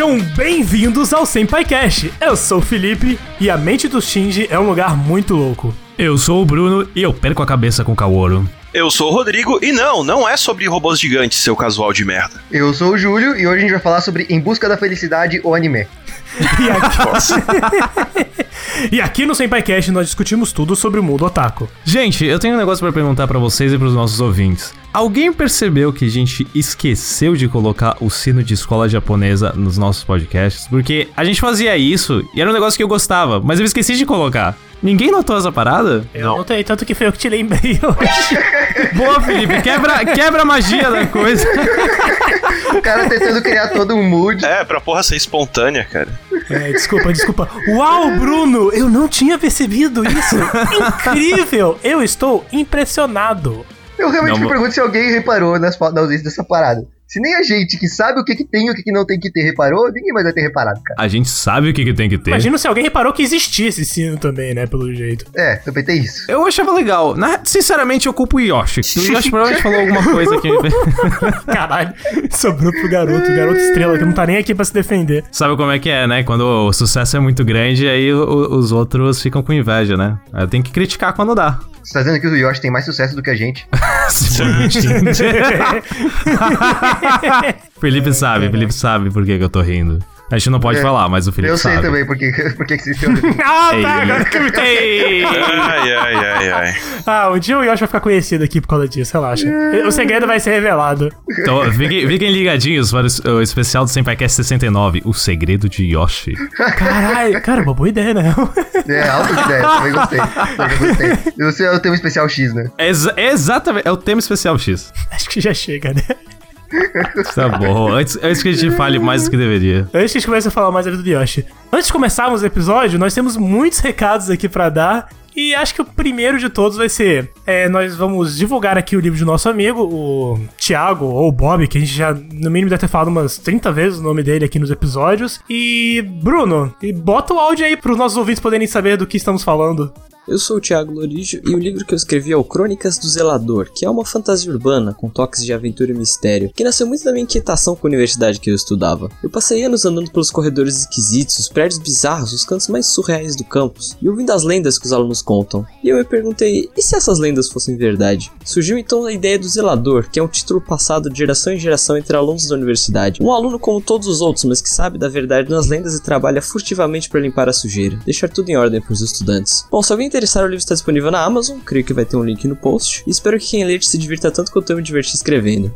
Sejam bem-vindos ao Senpai Cash. Eu sou o Felipe e a mente do Shinji é um lugar muito louco. Eu sou o Bruno e eu perco a cabeça com o Kaworu. Eu sou o Rodrigo e não, não é sobre robôs gigantes, seu casual de merda. Eu sou o Júlio e hoje a gente vai falar sobre Em Busca da Felicidade, o anime. E aqui, e aqui no Senpai Cash nós discutimos tudo sobre o mundo otaku. Gente, eu tenho um negócio pra perguntar pra vocês e pros nossos ouvintes. Alguém percebeu que a gente esqueceu de colocar o sino de escola japonesa nos nossos podcasts? Porque a gente fazia isso e era um negócio que eu gostava, mas eu esqueci de colocar. Ninguém notou essa parada? Eu não notei, tanto que foi eu que te lembrei hoje. Boa, Felipe, quebra, quebra a magia da coisa. O cara tentando criar todo um mood. É, pra porra ser espontânea, cara. É, desculpa, desculpa. Uau, Bruno, eu não tinha percebido isso. Incrível! Eu estou impressionado. Eu realmente Não, me pergunto se alguém reparou nas, na ausência dessa parada. Se nem a gente que sabe o que, que tem e o que, que não tem que ter reparou, ninguém mais vai ter reparado, cara. A gente sabe o que, que tem que ter. Imagina se alguém reparou que existia esse sino também, né, pelo jeito. É, também tem isso. Eu achava legal. Na- sinceramente, eu culpo o Yoshi. O Yoshi provavelmente falou alguma coisa que. Caralho, sobrou pro garoto, o garoto estrela, que não tá nem aqui pra se defender. Sabe como é que é, né? Quando o sucesso é muito grande, aí o- os outros ficam com inveja, né? Aí Tem que criticar quando dá. Você tá dizendo que o Yoshi tem mais sucesso do que a gente? Felipe sabe, Felipe sabe por que, que eu tô rindo. A gente não pode É. falar, mas o Felipe eu sabe. sei também porque, porque que ah, tá, agora que eu me toquei. Ei! Ai, ai, ai, ai. Ah, um dia o Yoshi vai ficar conhecido aqui por causa disso, relaxa. O segredo vai ser revelado. Então, fiquem, fiquem ligadinhos para o, es- o especial do Senpaicast 69, O Segredo de Yoshi. Caralho, cara, uma boa ideia, né? É, alta ideia, também gostei. Também gostei. Você é o tema especial X, né? É é exatamente, é o tema especial X. Acho que já chega, né? Tá bom, antes, antes que a gente fale mais do que deveria. Antes que a gente comece a falar mais da vida do Yoshi. Antes de começarmos o episódio, nós temos muitos recados aqui pra dar. E acho que o primeiro de todos vai ser: é, nós vamos divulgar aqui o livro do nosso amigo, o Thiago, ou o Bob, que a gente já, no mínimo, deve ter falado umas 30 vezes o nome dele aqui nos episódios. E, Bruno, e bota o áudio aí pros nossos ouvintes poderem saber do que estamos falando. Eu sou o Thiago Lorijo e o livro que eu escrevi é o Crônicas do Zelador, que é uma fantasia urbana com toques de aventura e mistério, que nasceu muito da minha inquietação com a universidade que eu estudava. Eu passei anos andando pelos corredores esquisitos, os prédios bizarros, os cantos mais surreais do campus, e ouvindo as lendas que os alunos contam. E eu me perguntei, e se essas lendas fossem verdade? Surgiu então a ideia do Zelador, que é um título passado de geração em geração entre alunos da universidade. Um aluno como todos os outros, mas que sabe da verdade nas lendas e trabalha furtivamente para limpar a sujeira, deixar tudo em ordem para os estudantes. Bom, se alguém interessar, o livro está disponível na Amazon, creio que vai ter um link no post, e espero que quem ler se divirta tanto quanto eu me diverti escrevendo.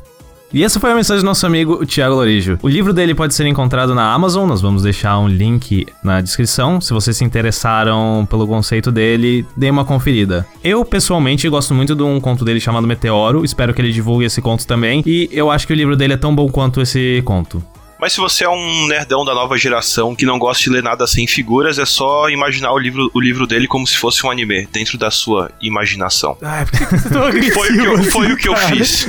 E essa foi a mensagem do nosso amigo o Thiago Lorijo. O livro dele pode ser encontrado na Amazon, nós vamos deixar um link na descrição. Se vocês se interessaram pelo conceito dele, dê uma conferida. Eu, pessoalmente, gosto muito de um conto dele chamado Meteoro, espero que ele divulgue esse conto também. E eu acho que o livro dele é tão bom quanto esse conto. Mas se você é um nerdão da nova geração que não gosta de ler nada sem figuras, é só imaginar o livro, o livro dele como se fosse um anime, dentro da sua imaginação. Ai, por que você é tão Foi o que eu, assim, foi o que eu fiz.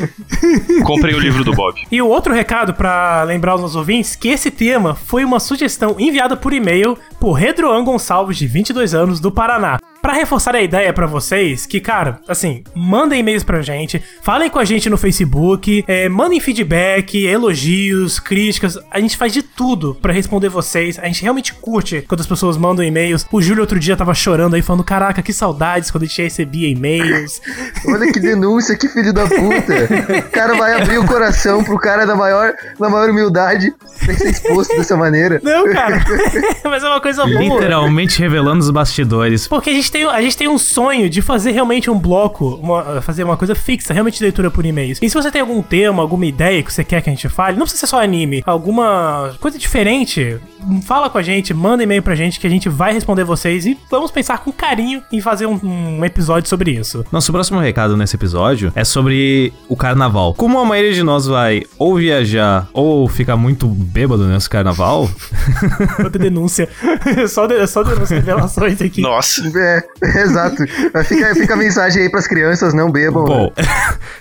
Comprei o livro do Bob. E o outro recado pra lembrar os nossos ouvintes que esse tema foi uma sugestão enviada por e-mail por Redroan Gonçalves, de 22 anos, do Paraná. Pra reforçar a ideia pra vocês, que, cara, assim, mandem e-mails pra gente, falem com a gente no Facebook, é, mandem feedback, elogios, críticas, a gente faz de tudo pra responder vocês, a gente realmente curte quando as pessoas mandam e-mails. O Júlio outro dia tava chorando aí, falando, caraca, que saudades quando a gente recebia e-mails. Olha que denúncia, que filho da puta. O cara vai abrir o coração pro cara da maior, da maior humildade sem ser exposto dessa maneira. Não, cara, mas é uma coisa boa. Literalmente revelando os bastidores. Porque a gente, tem, a gente tem um sonho de fazer realmente um bloco, uma- fazer uma coisa fixa, realmente de leitura por e-mails. E se você tem algum tema, alguma ideia que você quer que a gente fale, não precisa ser só anime, alguma coisa diferente, fala com a gente, manda e-mail pra gente que a gente vai responder vocês e vamos pensar com carinho em fazer um, um episódio sobre isso. Nosso próximo recado nesse episódio é sobre o carnaval. Como a maioria de nós vai ou viajar ou ficar muito bêbado nesse carnaval, Outra denúncia. só, de, só denúncia, revelações aqui. Nossa. É, exato. Fica, fica a mensagem aí pras crianças, não bebam. Bom,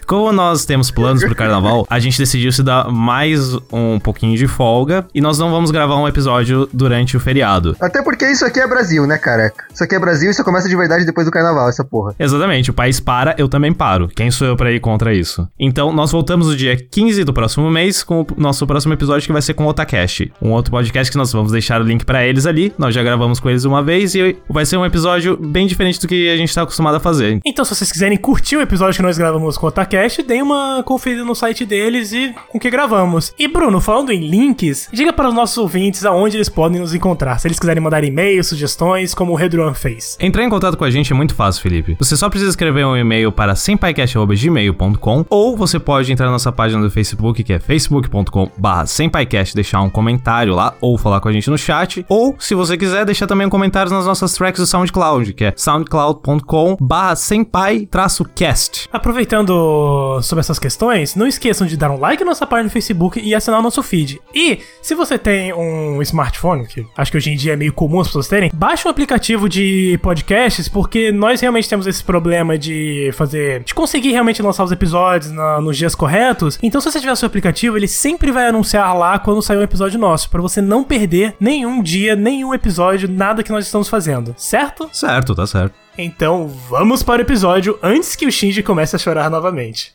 como nós temos planos pro carnaval, a gente decidiu se dar mais um pouquinho de folga e nós não vamos gravar um episódio durante o feriado. Até porque isso aqui é Brasil, né, careca? Isso aqui é Brasil e só começa de verdade depois do carnaval, essa porra. Exatamente, o país para, eu também paro. Quem sou eu pra ir contra isso? Então, nós voltamos no dia 15 do próximo mês com o nosso próximo episódio que vai ser com o Otacast. Um outro podcast que nós vamos deixar o link pra eles ali. Nós já gravamos com eles uma vez e vai ser um episódio bem diferente do que a gente tá acostumado a fazer. Então, se vocês quiserem curtir o episódio que nós gravamos com o Otacast, deem uma conferida no site deles e com o que gravamos. E, Bruno, falando em links, diga para os nossos ouvintes aonde eles podem nos encontrar. Se eles quiserem mandar e-mails, sugestões, como o Redruan fez. Entrar em contato com a gente é muito fácil, Felipe. Você só precisa escrever um e-mail para sempaicast.gmail.com ou você pode entrar na nossa página do Facebook, que é facebook.com.br sempaicast, deixar um comentário lá ou falar com a gente no chat. Ou, se você quiser, deixar também um comentário nas nossas tracks do SoundCloud, que é soundcloud.com.br senpai-cast. Aproveitando sobre essas questões, não esqueçam de dar um like na nossa página no Facebook e assinar o nosso feed. E, se você tem um smartphone, que acho que hoje em dia é meio comum as pessoas terem, baixe um aplicativo de podcasts, porque nós realmente temos esse problema de fazer. de conseguir realmente lançar os episódios na- nos dias corretos. Então, se você tiver seu aplicativo, ele sempre vai anunciar lá quando sair um episódio nosso, pra você não perder nenhum dia, nenhum episódio, nada que nós estamos fazendo, certo? Certo, tá certo. Então, vamos para o episódio antes que o Shinji comece a chorar novamente.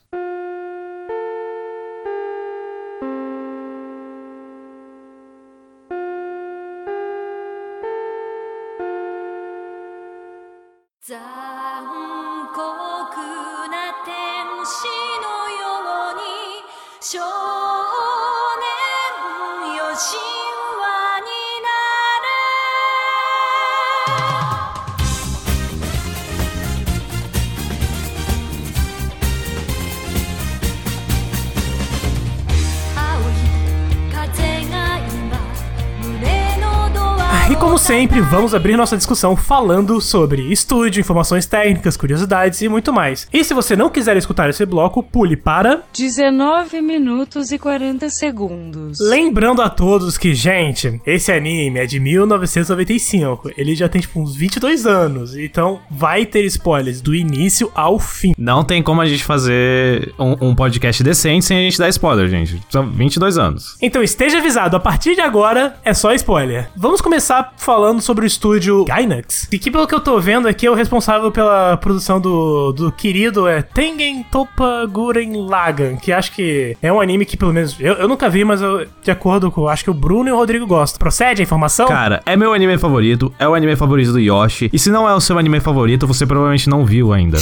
Sempre, vamos abrir nossa discussão falando sobre estúdio, informações técnicas, curiosidades e muito mais. E se você não quiser escutar esse bloco, pule para. 19 minutos e 40 segundos. Lembrando a todos que, gente, esse anime é de 1995. Ele já tem tipo uns 22 anos. Então vai ter spoilers do início ao fim. Não tem como a gente fazer um, um podcast decente sem a gente dar spoiler, gente. São 22 anos. Então esteja avisado, a partir de agora é só spoiler. Vamos começar falando sobre o estúdio Gainax. E que pelo que eu tô vendo aqui é o responsável pela produção do, do querido é Tengen Toppa Guren Lagan, que acho que é um anime que pelo menos eu, eu nunca vi, mas eu, de acordo com acho que o Bruno e o Rodrigo gostam. Procede a informação? Cara, é meu anime favorito, é o anime favorito do Yoshi. E se não é o seu anime favorito, você provavelmente não viu ainda.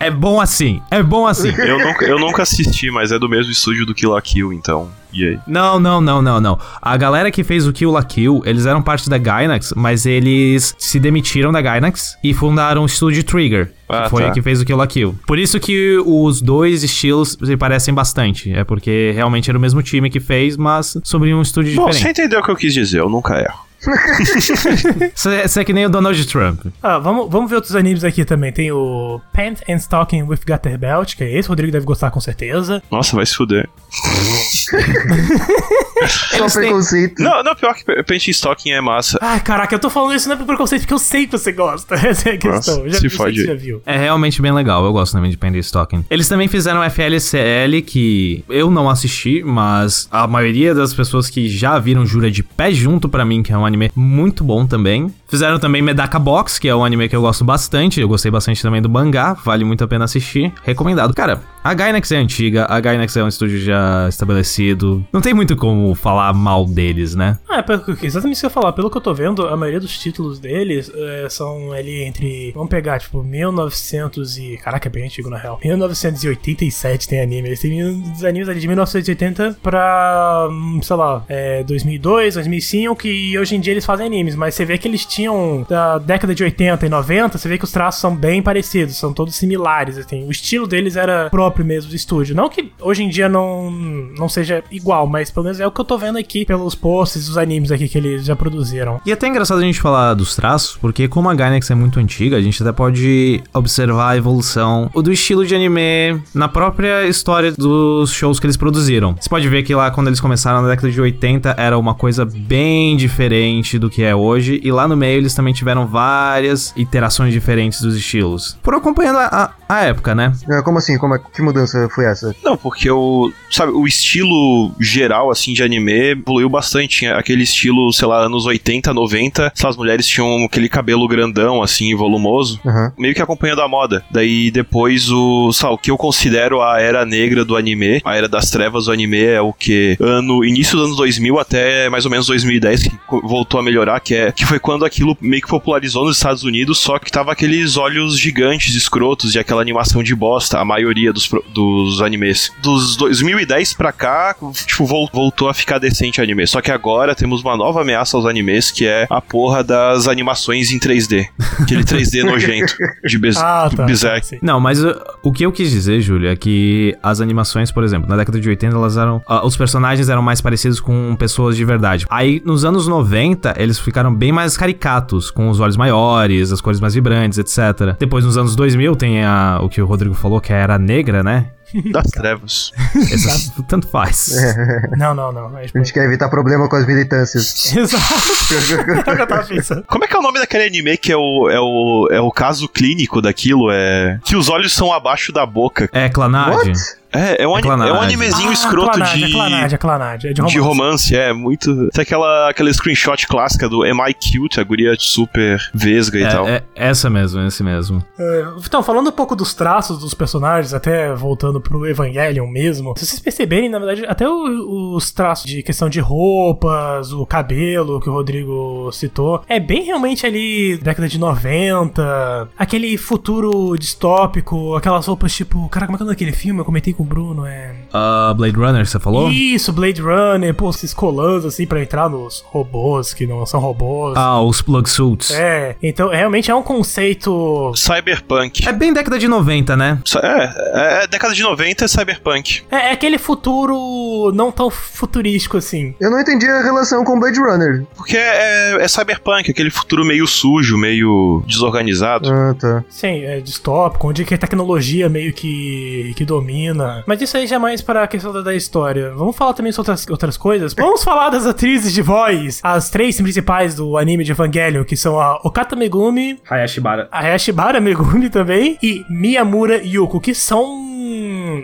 É bom assim, é bom assim. Eu nunca, eu nunca assisti, mas é do mesmo estúdio do Kill la Kill, então. E aí? Não, não, não, não, não. A galera que fez o Kill la Kill, eles eram parte da Gainax, mas eles se demitiram da Gainax e fundaram o estúdio Trigger. Ah, que foi tá. que fez o Kill la Kill. Por isso que os dois estilos se parecem bastante. É porque realmente era o mesmo time que fez, mas sobre um estúdio Bom, você diferente. entendeu o que eu quis dizer, eu nunca erro. Você é que nem o Donald Trump. Ah, vamos, vamos ver outros animes aqui também. Tem o Pant and Stocking with Gutter Belt, que é esse, o Rodrigo deve gostar com certeza. Nossa, vai se fuder. Só preconceito. Não, não, pior que Paint Stocking é massa. Ai, caraca, eu tô falando isso não é por preconceito, porque eu sei que você gosta. Essa é a questão. Nossa, já se fode. que você já viu. É realmente bem legal, eu gosto também de Pendy Stocking. Eles também fizeram FLCL, que eu não assisti, mas a maioria das pessoas que já viram jura de pé junto pra mim, que é um anime muito bom também. Fizeram também Medaka Box, que é um anime que eu gosto bastante. Eu gostei bastante também do mangá, vale muito a pena assistir. Recomendado. Cara, a Gainax é antiga, a Gainax é um estúdio já estabelecido. Não tem muito como falar mal deles, né? Ah, é que- exatamente isso que eu ia falar. Pelo que eu tô vendo, a maioria dos títulos deles é, são ali entre. Vamos pegar, tipo, 1900 e. Caraca, é bem antigo na real. 1987 tem anime. Eles têm uns animes ali de 1980 pra. hum, sei lá, é, 2002, 2005. E hoje em dia eles fazem animes. Mas você vê que eles tinham. Da década de 80 e 90, você vê que os traços são bem parecidos. São todos similares. Assim. O estilo deles era próprio próprio mesmo do estúdio. Não que hoje em dia não, não seja igual, mas pelo menos é o que eu tô vendo aqui pelos posts dos animes aqui que eles já produziram. E é até engraçado a gente falar dos traços, porque como a Gainax é muito antiga, a gente até pode observar a evolução do estilo de anime na própria história dos shows que eles produziram. Você pode ver que lá quando eles começaram na década de 80 era uma coisa bem diferente do que é hoje, e lá no meio eles também tiveram várias iterações diferentes dos estilos. Por acompanhando a, a, a época, né? Ah, Como assim? Como é, que mudança foi essa? Não, porque o, sabe, o estilo geral, assim, de anime evoluiu bastante. Tinha aquele estilo, sei lá, anos 80, 90, as mulheres tinham aquele cabelo grandão, assim, volumoso, Aham. meio que acompanhando a moda. Daí depois o, sabe, o que eu considero a era negra do anime, a era das trevas do anime é o que ano início dos anos 2000 até mais ou menos 2010 que voltou a melhorar, que é que foi quando aquilo meio que popularizou nos Estados Unidos, só que tava aqueles olhos gigantes, escrotos e aquela animação de bosta, a maioria dos, dos animes. Dos 2010 pra cá, tipo, vol- voltou a ficar decente o anime. Só que agora temos uma nova ameaça aos animes, que é a porra das animações em 3D. Aquele 3D nojento de Bez Ah, tá. Berserk. sim. Não, mas uh, o que eu quis dizer, Júlio, é que as animações, por exemplo, na década de 80, elas eram. ah, os personagens eram mais parecidos com pessoas de verdade. Aí, nos anos 90, eles ficaram bem mais caricatos, com os olhos maiores, as cores mais vibrantes, etc. Depois, nos anos 2000, tem a, o que o Rodrigo falou, que é era negra, né? Das trevas. Essa- tanto faz. Não, não, não. É, A gente quer evitar problema com as militâncias. Exato. É o que eu tava pensando. Como é que é o nome daquele anime que é o, é o, é o caso clínico daquilo? É. Que os olhos são abaixo da boca. É, Clanad. What? É, é um, É é um animezinho Ah, escroto de. É Clanad, é Clanad. É de romance. De romance, é, muito. Tem aquela, aquela screenshot clássica do Am I Cute, a guria super vesga e tal. É, é essa mesmo, esse mesmo. É, Então, falando um pouco dos traços dos personagens, até voltando pro Evangelion mesmo, se vocês perceberem, na verdade, até o- os traços de questão de roupas, o cabelo que o Rodrigo citou, é bem realmente ali década de 90, aquele futuro distópico, aquelas roupas tipo. Cara, como é que é daquele filme? Eu comentei com o Bruno, é. Ah, Blade Runner, você falou? Isso, Blade Runner, pô, esses colãs assim pra entrar nos robôs que não são robôs. Ah, os plug suits. É, então realmente é um conceito Cyberpunk. É bem década de 90, né? É, é, é década de 90 é cyberpunk. É, é aquele futuro não tão futurístico assim. Eu não entendi a relação com Blade Runner. Porque é, é cyberpunk, aquele futuro meio sujo, meio desorganizado. Ah, tá. Sim, é distópico, onde que a tecnologia meio que, que domina. Mas isso aí já é mais para a questão da, da história. Vamos falar também sobre outras, outras coisas. Vamos falar das atrizes de voz. As três principais do anime de Evangelion, que são a Okata Megumi, Hayashibara. a Hayashibara Megumi também e Miyamura Yuko, que são.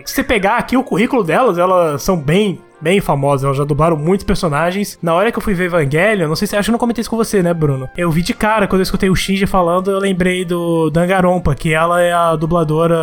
Se você pegar aqui o currículo delas, elas são bem. Bem famosas, elas já dublaram muitos personagens. Na hora que eu fui ver Evangelion, não sei se acho que eu não comentei isso com você, né, Bruno? Eu vi de cara, quando eu escutei o Shinji falando, eu lembrei do Dangarompa, que ela é a dubladora.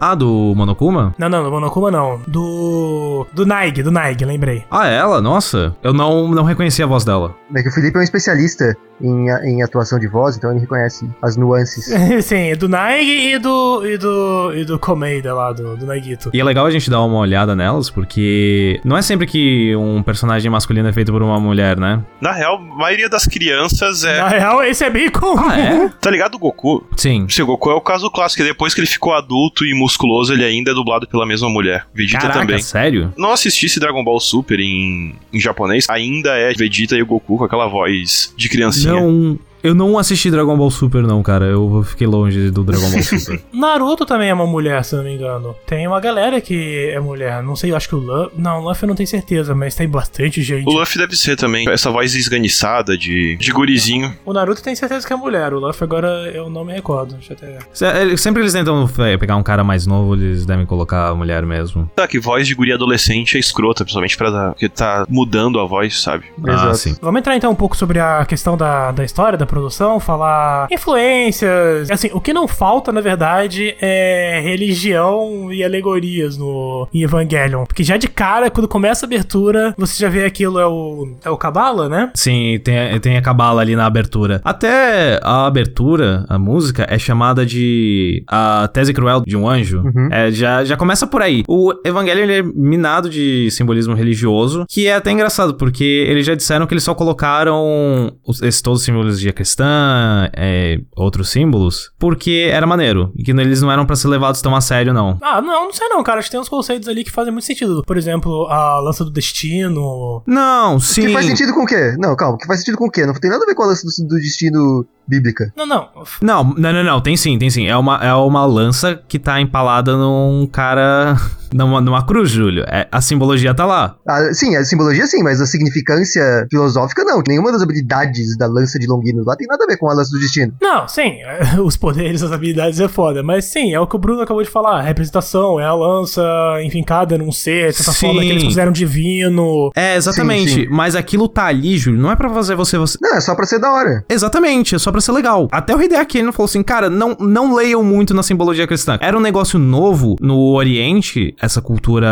Ah, do Monokuma? Não, não, do Monokuma não. Do. Do Naig, do Naig, lembrei. Ah, ela? Nossa. Eu não, não reconheci a voz dela. É que o Felipe é um especialista em, em atuação de voz, então ele reconhece as nuances. Sim, do Naig e do. e do. e do Komeida lá, do, do Naigito. E é legal a gente dar uma olhada nelas, porque não é sempre que um personagem masculino é feito por uma mulher, né? Na real, a maioria das crianças é. Na real, esse é bem comum. Ah, é? Tá ligado o Goku? Sim. Se o Goku é o caso clássico, depois que ele ficou adulto e musculoso, ele ainda é dublado pela mesma mulher. Vegeta Caraca, também. sério? Não assistisse Dragon Ball Super em, em japonês, ainda é Vegeta e o Goku com aquela voz de criancinha. Não. Eu não assisti Dragon Ball Super, não, cara. Eu fiquei longe do Dragon Ball Super. Naruto também é uma mulher, se eu não me engano. Tem uma galera que é mulher. Não sei, eu acho que o Luffy. Não, o Luffy eu não tenho certeza, mas tem bastante gente. O Luffy deve ser também. Essa voz esganiçada de, de gurizinho. O Naruto tem certeza que é mulher. O Luffy agora eu não me recordo. Deixa eu até. Sempre eles tentam é, pegar um cara mais novo, eles devem colocar a mulher mesmo. Tá, que voz de guri adolescente é escrota, principalmente pra dar, porque tá mudando a voz, sabe? Ah, Exato. sim. Vamos entrar então um pouco sobre a questão da, da história, da produção, falar influências. Assim, o que não falta, na verdade, é religião e alegorias no em Evangelion. Porque já de cara, quando começa a abertura, você já vê aquilo, é o. É o Kabbalah, né? Sim, tem, tem a cabala ali na abertura. Até a abertura, a música, é chamada de a tese cruel de um anjo. É, já, já começa por aí. O Evangelho ele é minado de simbolismo religioso, que é até engraçado, porque eles já disseram que eles só colocaram os, esses todos os símbolos de cristã, é, outros símbolos, porque era maneiro. E que eles não eram pra ser levados tão a sério, não. Ah, não, não sei não, cara. Acho que tem uns conceitos ali que fazem muito sentido. Por exemplo, a lança do destino. Não, sim. Que faz sentido com o quê? Não, calma, que faz sentido com o quê? Não tem nada a ver com a lança do, do destino bíblica. Não, não. Não, não, não, não, tem sim, tem sim. É uma, é uma lança que tá empalada num cara. numa, numa cruz, Júlio. É, a simbologia tá lá. Ah, sim, a simbologia sim, mas a significância filosófica não. Nenhuma das habilidades da lança de Longinus lá tem nada a ver com a lança do destino. Não, sim, os poderes, as habilidades é foda, mas sim, é o que o Bruno acabou de falar, a representação, é a lança enfincada num ser, de certa Sim. forma que eles consideram divino. É, exatamente. Sim, sim. Mas aquilo tá ali, Júlio, não é pra fazer você. você... Não, é só pra ser da hora. Exatamente, é só pra ser legal. Até o Hideaki ele falou assim, cara, não, não leiam muito na simbologia cristã. Era um negócio novo no Oriente, essa cultura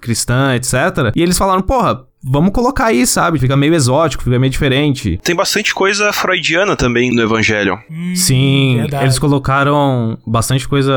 cristã, etc. E eles falaram, porra, vamos colocar aí, sabe? Fica meio exótico, fica meio diferente. Tem bastante coisa freudiana também no Evangelho. Sim, verdade. eles colocaram bastante coisa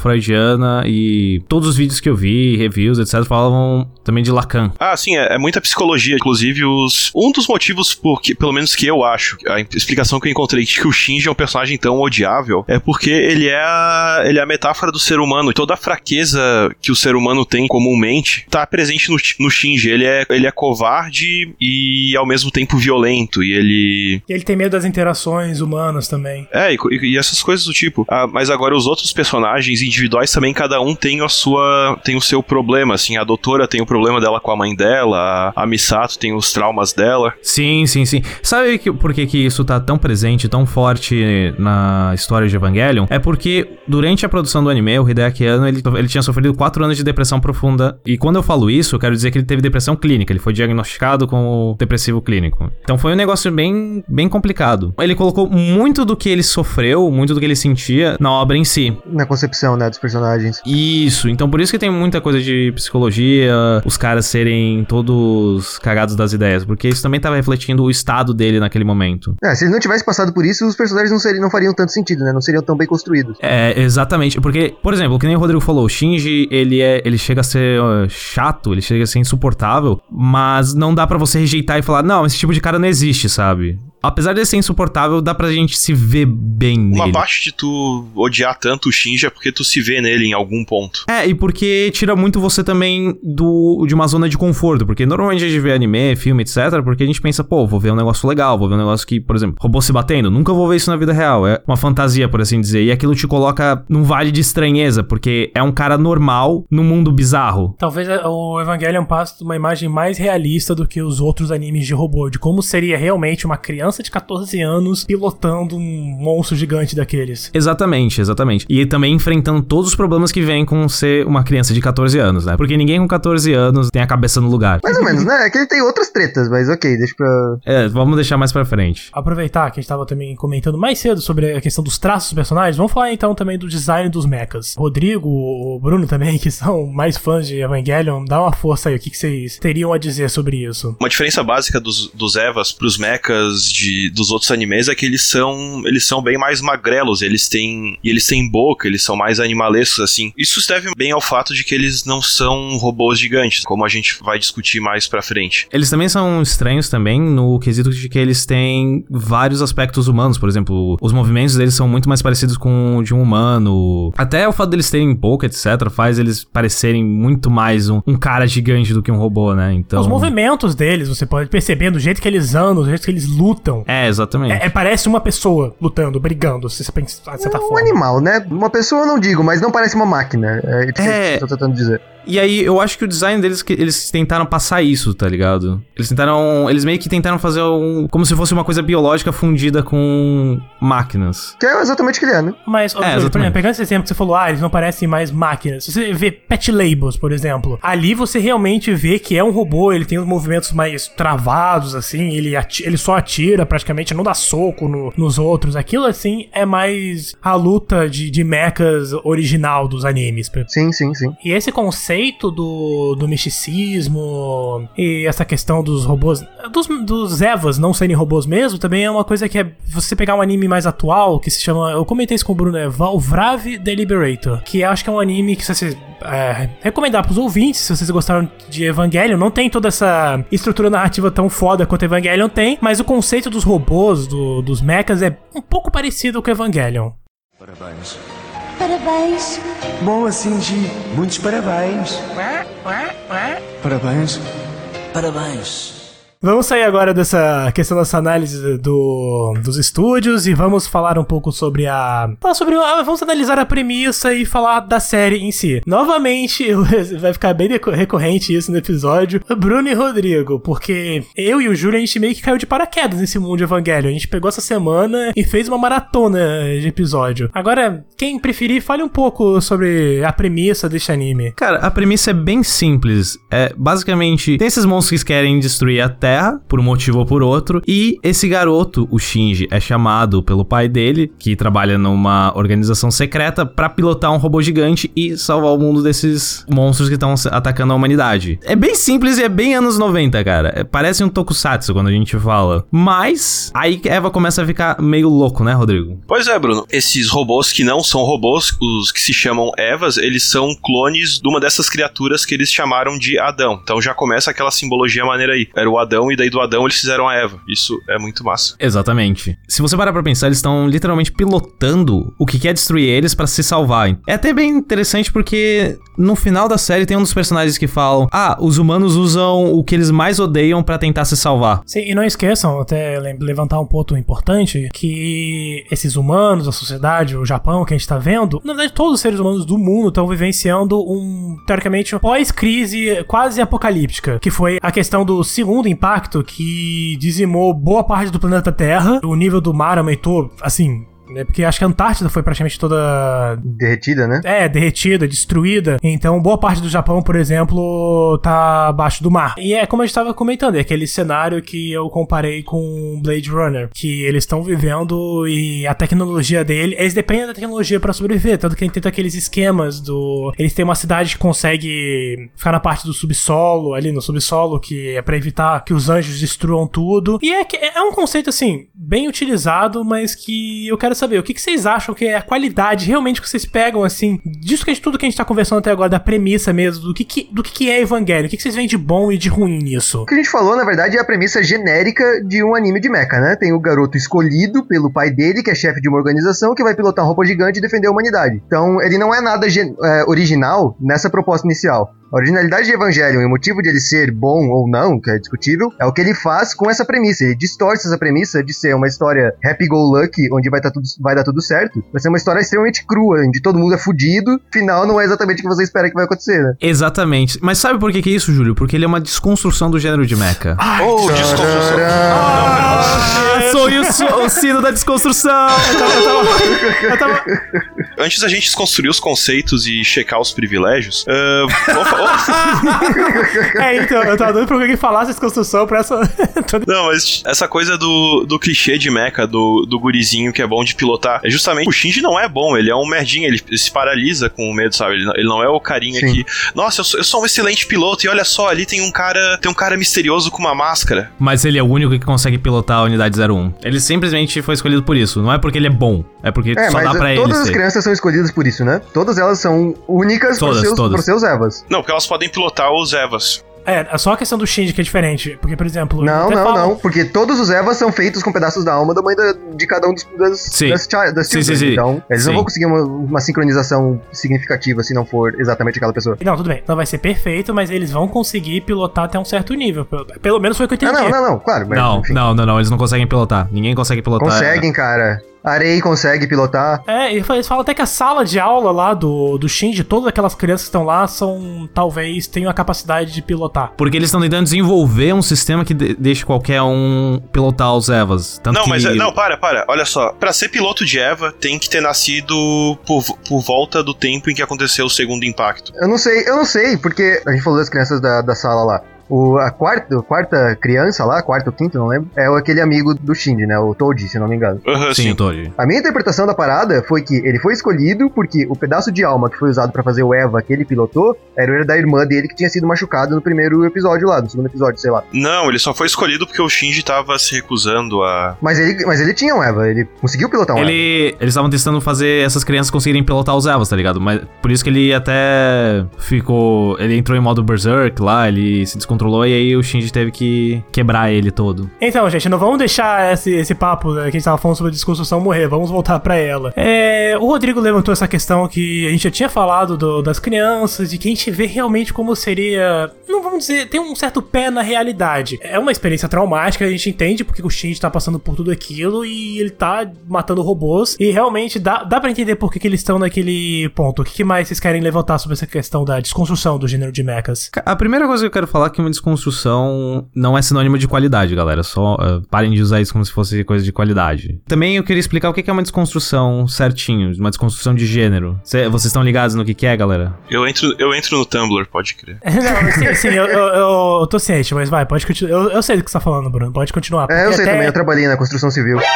freudiana e todos os vídeos que eu vi, reviews, etc, falavam também de Lacan. Ah, sim, é, é muita psicologia. Inclusive, os um dos motivos, por que, pelo menos que eu acho, a explicação que eu encontrei de que o Shinji é um personagem tão odiável, é porque ele é a, ele é a metáfora do ser humano. E toda a fraqueza que o ser humano tem comumente tá presente no, no Shinji. Ele é, ele é covarde e ao mesmo tempo violento. E ele. E ele tem medo das interações humanas também. É, e, e essas coisas do tipo. Ah, mas agora os outros personagens individuais também, cada um tem a sua. tem o seu problema. Assim, a doutora tem o problema dela com a mãe dela, a, a Misato tem os traumas dela. Sim, sim, sim. Sabe que, por que, que isso tá tão presente, tão forte na história de Evangelion? É porque durante a produção do anime, o Hideaki Anno, ele, ele tinha sofrido 4 anos de depressão profunda. E quando eu falo isso, eu quero dizer que ele teve depressão clínica. Ele foi diagnosticado com depressivo clínico. Então foi um negócio bem, bem complicado. Ele colocou muito do que ele sofreu, muito do que ele sentia na obra em si. Na concepção, né, dos personagens. Isso, então por isso que tem muita coisa de psicologia, os caras serem todos cagados das ideias, porque isso também tava refletindo o estado dele naquele momento. É, se ele não tivesse passado por isso, os personagens não, seriam, não fariam tanto sentido, né? Não seriam tão bem construídos. É, exatamente, porque, por exemplo, que nem o Rodrigo falou, o Shinji, ele é, ele chega a ser ó, chato, ele chega a ser insuportável, mas não dá pra você rejeitar e falar, não, esse tipo de cara não existe, sabe? Apesar de ser insuportável, dá pra gente se ver bem Uma nele. parte de tu odiar tanto o Shinji é porque tu se vê nele em algum ponto. É, e porque tira muito você também do de uma zona de conforto. Porque normalmente a gente vê anime, filme, etc. Porque a gente pensa, pô, vou ver um negócio legal, vou ver um negócio que, por exemplo, robô se batendo. Nunca vou ver isso na vida real. É uma fantasia, por assim dizer. E aquilo te coloca num vale de estranheza, porque é um cara normal num mundo bizarro. Talvez é, o Evangelion passe uma imagem mais realista do que os outros animes de robô, de como seria realmente uma criança de 14 anos pilotando um monstro gigante daqueles. Exatamente, exatamente. E também enfrentando todos os problemas que vêm com ser uma criança de 14 anos, né? Porque ninguém com 14 anos tem a cabeça no lugar. Mais ou menos, né? É que ele tem outras tretas, mas ok, deixa pra. É, vamos deixar mais pra frente. Aproveitar que a gente tava também comentando mais cedo sobre a questão dos traços dos personagens, vamos falar então também do design dos mechas. Rodrigo, o Bruno também, que são mais fãs de Evangelion, dá uma força aí, o que, que vocês teriam a dizer sobre isso? Uma diferença básica dos, dos Evas pros mechas de, dos outros animes é que eles são eles são bem mais magrelos, eles têm e eles têm boca, eles são mais animalescos assim. Isso se deve bem ao fato de que eles não são robôs gigantes, como a gente vai discutir mais pra frente. Eles também são estranhos também no quesito de que eles têm vários aspectos humanos, por exemplo, os movimentos deles são muito mais parecidos com o de um humano. Até o fato deles terem boca, etc, faz eles parecerem muito mais um, um cara gigante do que um robô, né? Então Os movimentos deles, você pode perceber do jeito que eles andam, do jeito que eles lutam. É, exatamente. É, é- parece uma pessoa lutando, brigando, se você pensar de certa Um forma. animal, né? Uma pessoa eu não digo, mas não parece uma máquina. É isso que É. eu tô tentando dizer. E aí, eu acho que o design deles, que eles tentaram passar isso, tá ligado? Eles tentaram. Eles meio que tentaram fazer um. Como se fosse uma coisa biológica fundida com máquinas. Que é exatamente o que ele é, né? Mas, ó, por exemplo, pegando esse exemplo que você falou, ah, eles não parecem mais máquinas. Se você vê Pet Labels, por exemplo, ali você realmente vê que é um robô, ele tem os movimentos mais travados, assim, ele, ele só atira praticamente, não dá soco no- nos outros. Aquilo, assim, é mais a luta de, de mechas original dos animes. Sim, sim, sim. E esse conceito conceito do, do misticismo e essa questão dos robôs, dos, dos Evas não serem robôs mesmo, também é uma coisa que é você pegar um anime mais atual, que se chama, eu comentei isso com o Bruno, é Valvrave The Liberator, que acho que é um anime que se você é, recomendar pros ouvintes, se vocês gostaram de Evangelion, não tem toda essa estrutura narrativa tão foda quanto Evangelion tem, mas o conceito dos robôs, do- dos mechas, é um pouco parecido com Evangelion. Parabéns. Parabéns. Boa, Shinji. Muitos parabéns. Parabéns. Parabéns. Vamos sair agora dessa questão dessa análise do, dos estúdios e vamos falar um pouco sobre a. falar sobre. a- vamos analisar a premissa e falar da série em si. Novamente, vai ficar bem recorrente isso no episódio. Bruno e Rodrigo, porque eu e o Júlio a gente meio que caiu de paraquedas nesse mundo de Evangelho. A gente pegou essa semana e fez uma maratona de episódio. Agora, quem preferir, fale um pouco sobre a premissa deste anime. Cara, a premissa é bem simples. É basicamente tem esses monstros que querem destruir a Terra por um motivo ou por outro e esse garoto, o Shinji, é chamado pelo pai dele, que trabalha numa organização secreta, pra pilotar um robô gigante e salvar o mundo desses monstros que estão atacando a humanidade. É bem simples e é bem anos 90, cara. É- parece um tokusatsu quando a gente fala. Mas aí Eva começa a ficar meio louco, né, Rodrigo? Pois é, Bruno. Esses robôs que não são robôs, os que se chamam Evas, eles são clones de uma dessas criaturas que eles chamaram de Adão. Então já começa aquela simbologia maneira aí. Era o Adão e daí do Adão eles fizeram a Eva. Isso é muito massa. Exatamente. Se você parar pra pensar, eles estão literalmente pilotando o que quer destruir eles pra se salvar. É até bem interessante porque no final da série tem um dos personagens que falam: "Ah, os humanos usam o que eles mais odeiam pra tentar se salvar". Sim, e não esqueçam, até levantar um ponto importante, que esses humanos, a sociedade, o Japão que a gente tá vendo, na verdade todos os seres humanos do mundo estão vivenciando um, teoricamente, pós-crise quase apocalíptica, que foi a questão do segundo impacto que dizimou boa parte do planeta Terra, o nível do mar aumentou, assim... né, Porque acho que a Antártida foi praticamente toda Derretida, né? é, derretida, destruída. Então, boa parte do Japão, por exemplo, tá abaixo do mar. E é como a gente tava comentando, é aquele cenário que eu comparei com Blade Runner, que eles estão vivendo e a tecnologia dele, eles dependem da tecnologia pra sobreviver, tanto que a gente tem aqueles esquemas do, eles têm uma cidade que consegue ficar na parte do subsolo, ali no subsolo, que é pra evitar que os anjos destruam tudo. E é é um conceito assim bem utilizado, mas que eu quero saber o que, que vocês acham que é a qualidade realmente que vocês pegam assim disso que gente, tudo que a gente tá conversando até agora da premissa mesmo do que, que do que, que é Evangelho, o que, que vocês veem de bom e de ruim nisso? O que a gente falou, na verdade, é a premissa genérica de um anime de mecha, né? Tem o garoto escolhido pelo pai dele, que é chefe de uma organização, que vai pilotar um robô gigante e defender a humanidade. Então, ele não é nada é, original nessa proposta inicial. A originalidade de Evangelion e o motivo de ele ser bom ou não, que é discutível, é o que ele faz com essa premissa. Ele distorce essa premissa de ser uma história happy-go-lucky, onde vai, tá tudo, vai dar tudo certo, vai ser uma história extremamente crua, onde todo mundo é fudido, final não é exatamente o que você espera que vai acontecer, né? Exatamente. Mas sabe por que que é isso, Júlio? Porque ele é uma desconstrução do gênero de mecha. oh, desconstrução. Ah, sou o, o sino da desconstrução. Eu tava, Antes da gente desconstruir os conceitos e checar os privilégios, vamos fa- é, então, eu tava doido pra alguém falasse essa construção pra essa. toda- Não, mas essa coisa do, do clichê de mecha, do, do gurizinho que é bom de pilotar, é justamente o Shinji não é bom, ele é um merdinha, ele, ele se paralisa com o medo, sabe? Ele, não- ele não é o carinha Sim. que, nossa, eu sou, eu sou um excelente piloto e olha só, ali tem um cara, tem um cara misterioso com uma máscara. Mas ele é o único que consegue pilotar a unidade 01. Ele simplesmente foi escolhido por isso. Não é porque ele é bom, é porque É, só mas dá pra ele todas as ser. crianças são escolhidas por isso, né? Todas elas são únicas Todas, para seus, todas. pros seus Evas. Não, porque elas podem pilotar os Evas. É, é só a questão do Shinji que é diferente. Porque, por exemplo. Não, não, falam- não. Porque todos os Evas são feitos com pedaços da alma da mãe da- de cada um dos, das, Sim. das, das Sim, sim, sim. Então, eles não Sim. vão conseguir uma, uma sincronização significativa se não for exatamente aquela pessoa. Não, tudo bem. Não vai ser perfeito, mas eles vão conseguir pilotar até um certo nível. Pelo, pelo menos foi o que eu Ah, entendi. não, não, não, claro. Mas, Não, enfim. não, não, não. Eles não conseguem pilotar. Ninguém consegue pilotar. Conseguem, cara. Arei consegue pilotar. É, eles falam até que a sala de aula lá do, do Shinji, todas aquelas crianças que estão lá, são. talvez tenham a capacidade de pilotar. Porque eles estão tentando desenvolver um sistema que de- deixe qualquer um pilotar os Evas. Tanto não, que... mas é- não, para, para. Olha só, Pra ser piloto de Eva, tem que ter nascido por, por volta do tempo em que aconteceu o segundo impacto. Eu não sei, eu não sei, porque a gente falou das crianças da, da sala lá. O, a quarta, a quarta criança lá, quarta ou quinta, não lembro, é o- aquele amigo do Shinji, né? O Toji, se não me engano. Aham, Sim, sim. o Tori. A minha interpretação da parada foi que ele foi escolhido porque o pedaço de alma que foi usado pra fazer o Eva que ele pilotou era o da irmã dele que tinha sido machucado no primeiro episódio lá, no segundo episódio, sei lá. Não, ele só foi escolhido porque o Shinji tava se recusando a. Mas ele, mas ele tinha um Eva, ele conseguiu pilotar um Eva. Ele, eles estavam testando fazer essas crianças conseguirem pilotar os Evas, tá ligado? Mas por isso que ele até ficou. Ele entrou em modo Berserk lá, ele se descontrolou e aí o Shinji teve que quebrar ele todo. Então, gente, não vamos deixar esse, esse papo né, que a gente tava falando sobre a desconstrução morrer, vamos voltar pra ela. É, o Rodrigo levantou essa questão que a gente já tinha falado do- das crianças, de que a gente vê realmente como seria. Não vamos dizer, tem um certo pé na realidade. É uma experiência traumática, a gente entende porque o Shinji tá passando por tudo aquilo e ele tá matando robôs. E realmente dá, dá pra entender por que, que eles estão naquele ponto. O que, que mais vocês querem levantar sobre essa questão da desconstrução do gênero de mechas? A primeira coisa que eu quero falar é que desconstrução não é sinônimo de qualidade, galera. Só uh, parem de usar isso como se fosse coisa de qualidade. Também eu queria explicar o que é uma desconstrução certinho, uma desconstrução de gênero. Cê- vocês estão ligados no que, que é, galera? Eu entro, eu entro no Tumblr, pode crer. Não, sim, sim, eu, eu, eu- eu tô ciente, mas vai, pode continuar. Eu, eu sei do que você tá falando, Bruno, pode continuar. É, eu sei até- também, eu trabalhei na construção civil.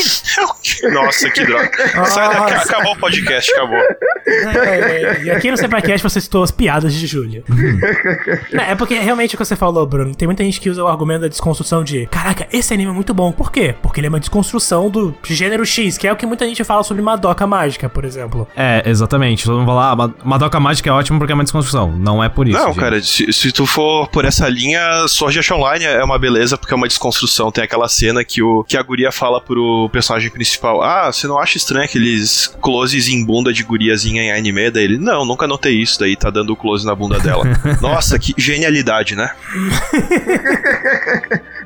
Nossa, que droga. Sai daqui, acabou o podcast, acabou. É, e aqui no CPCast você citou as piadas de Júlia. Não, é porque realmente o que você falou, Bruno. Tem muita gente que usa o argumento da desconstrução de Caraca, esse anime é muito bom. Por quê? Porque ele é uma desconstrução do gênero X, que é o que muita gente fala sobre Madoka Mágica, por exemplo. É, exatamente. Todo mundo fala, ah, Ma- Madoka Mágica é ótimo porque é uma desconstrução. Não é por isso. Não, gente. cara, se, se tu for por essa linha, Sword Art Online é uma beleza porque é uma desconstrução. Tem aquela cena que, o, que a guria fala pro personagem principal: Ah, você não acha estranho aqueles closes em bunda de guriazinha em anime? Daí ele: Não, nunca notei isso. Daí tá dando close na bunda dela. Nossa, que genialidade, né?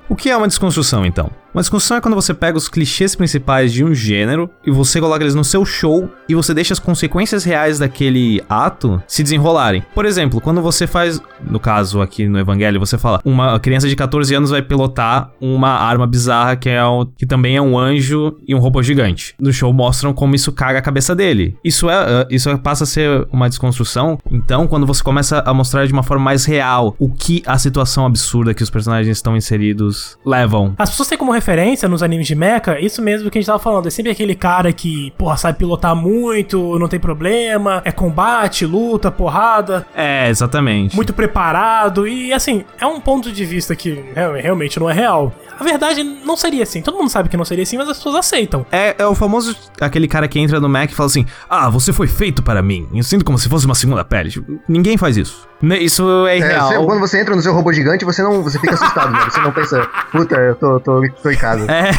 O que é uma desconstrução, então? Uma desconstrução é quando você pega os clichês principais de um gênero e você coloca eles no seu show e você deixa as consequências reais daquele ato se desenrolarem. Por exemplo, quando você faz, no caso aqui no Evangelho, você fala, uma criança de 14 anos vai pilotar uma arma bizarra que é o, que também é um anjo e um robô gigante. No show mostram como isso caga a cabeça dele. Isso é, uh, isso passa a ser uma desconstrução. Então, quando você começa a mostrar de uma forma mais real o que a situação absurda que os personagens estão inseridos levam. As pessoas têm como referência nos animes de mecha, isso mesmo que a gente tava falando. É sempre aquele cara que, porra, sabe pilotar muito, não tem problema, é combate, luta, porrada, É, exatamente. muito preparado. E assim, é um ponto de vista que realmente não é real. A verdade não seria assim. Todo mundo sabe que não seria assim, mas as pessoas aceitam. É, é o famoso aquele cara que entra no Mac e fala assim: Ah, você foi feito para mim. Eu sinto como se fosse uma segunda pele. Tipo, ninguém faz isso. Né, Isso é É, irreal. você- quando você entra no seu robô gigante, você não você fica assustado, né? Você não pensa, puta, eu tô, tô, tô em casa. É.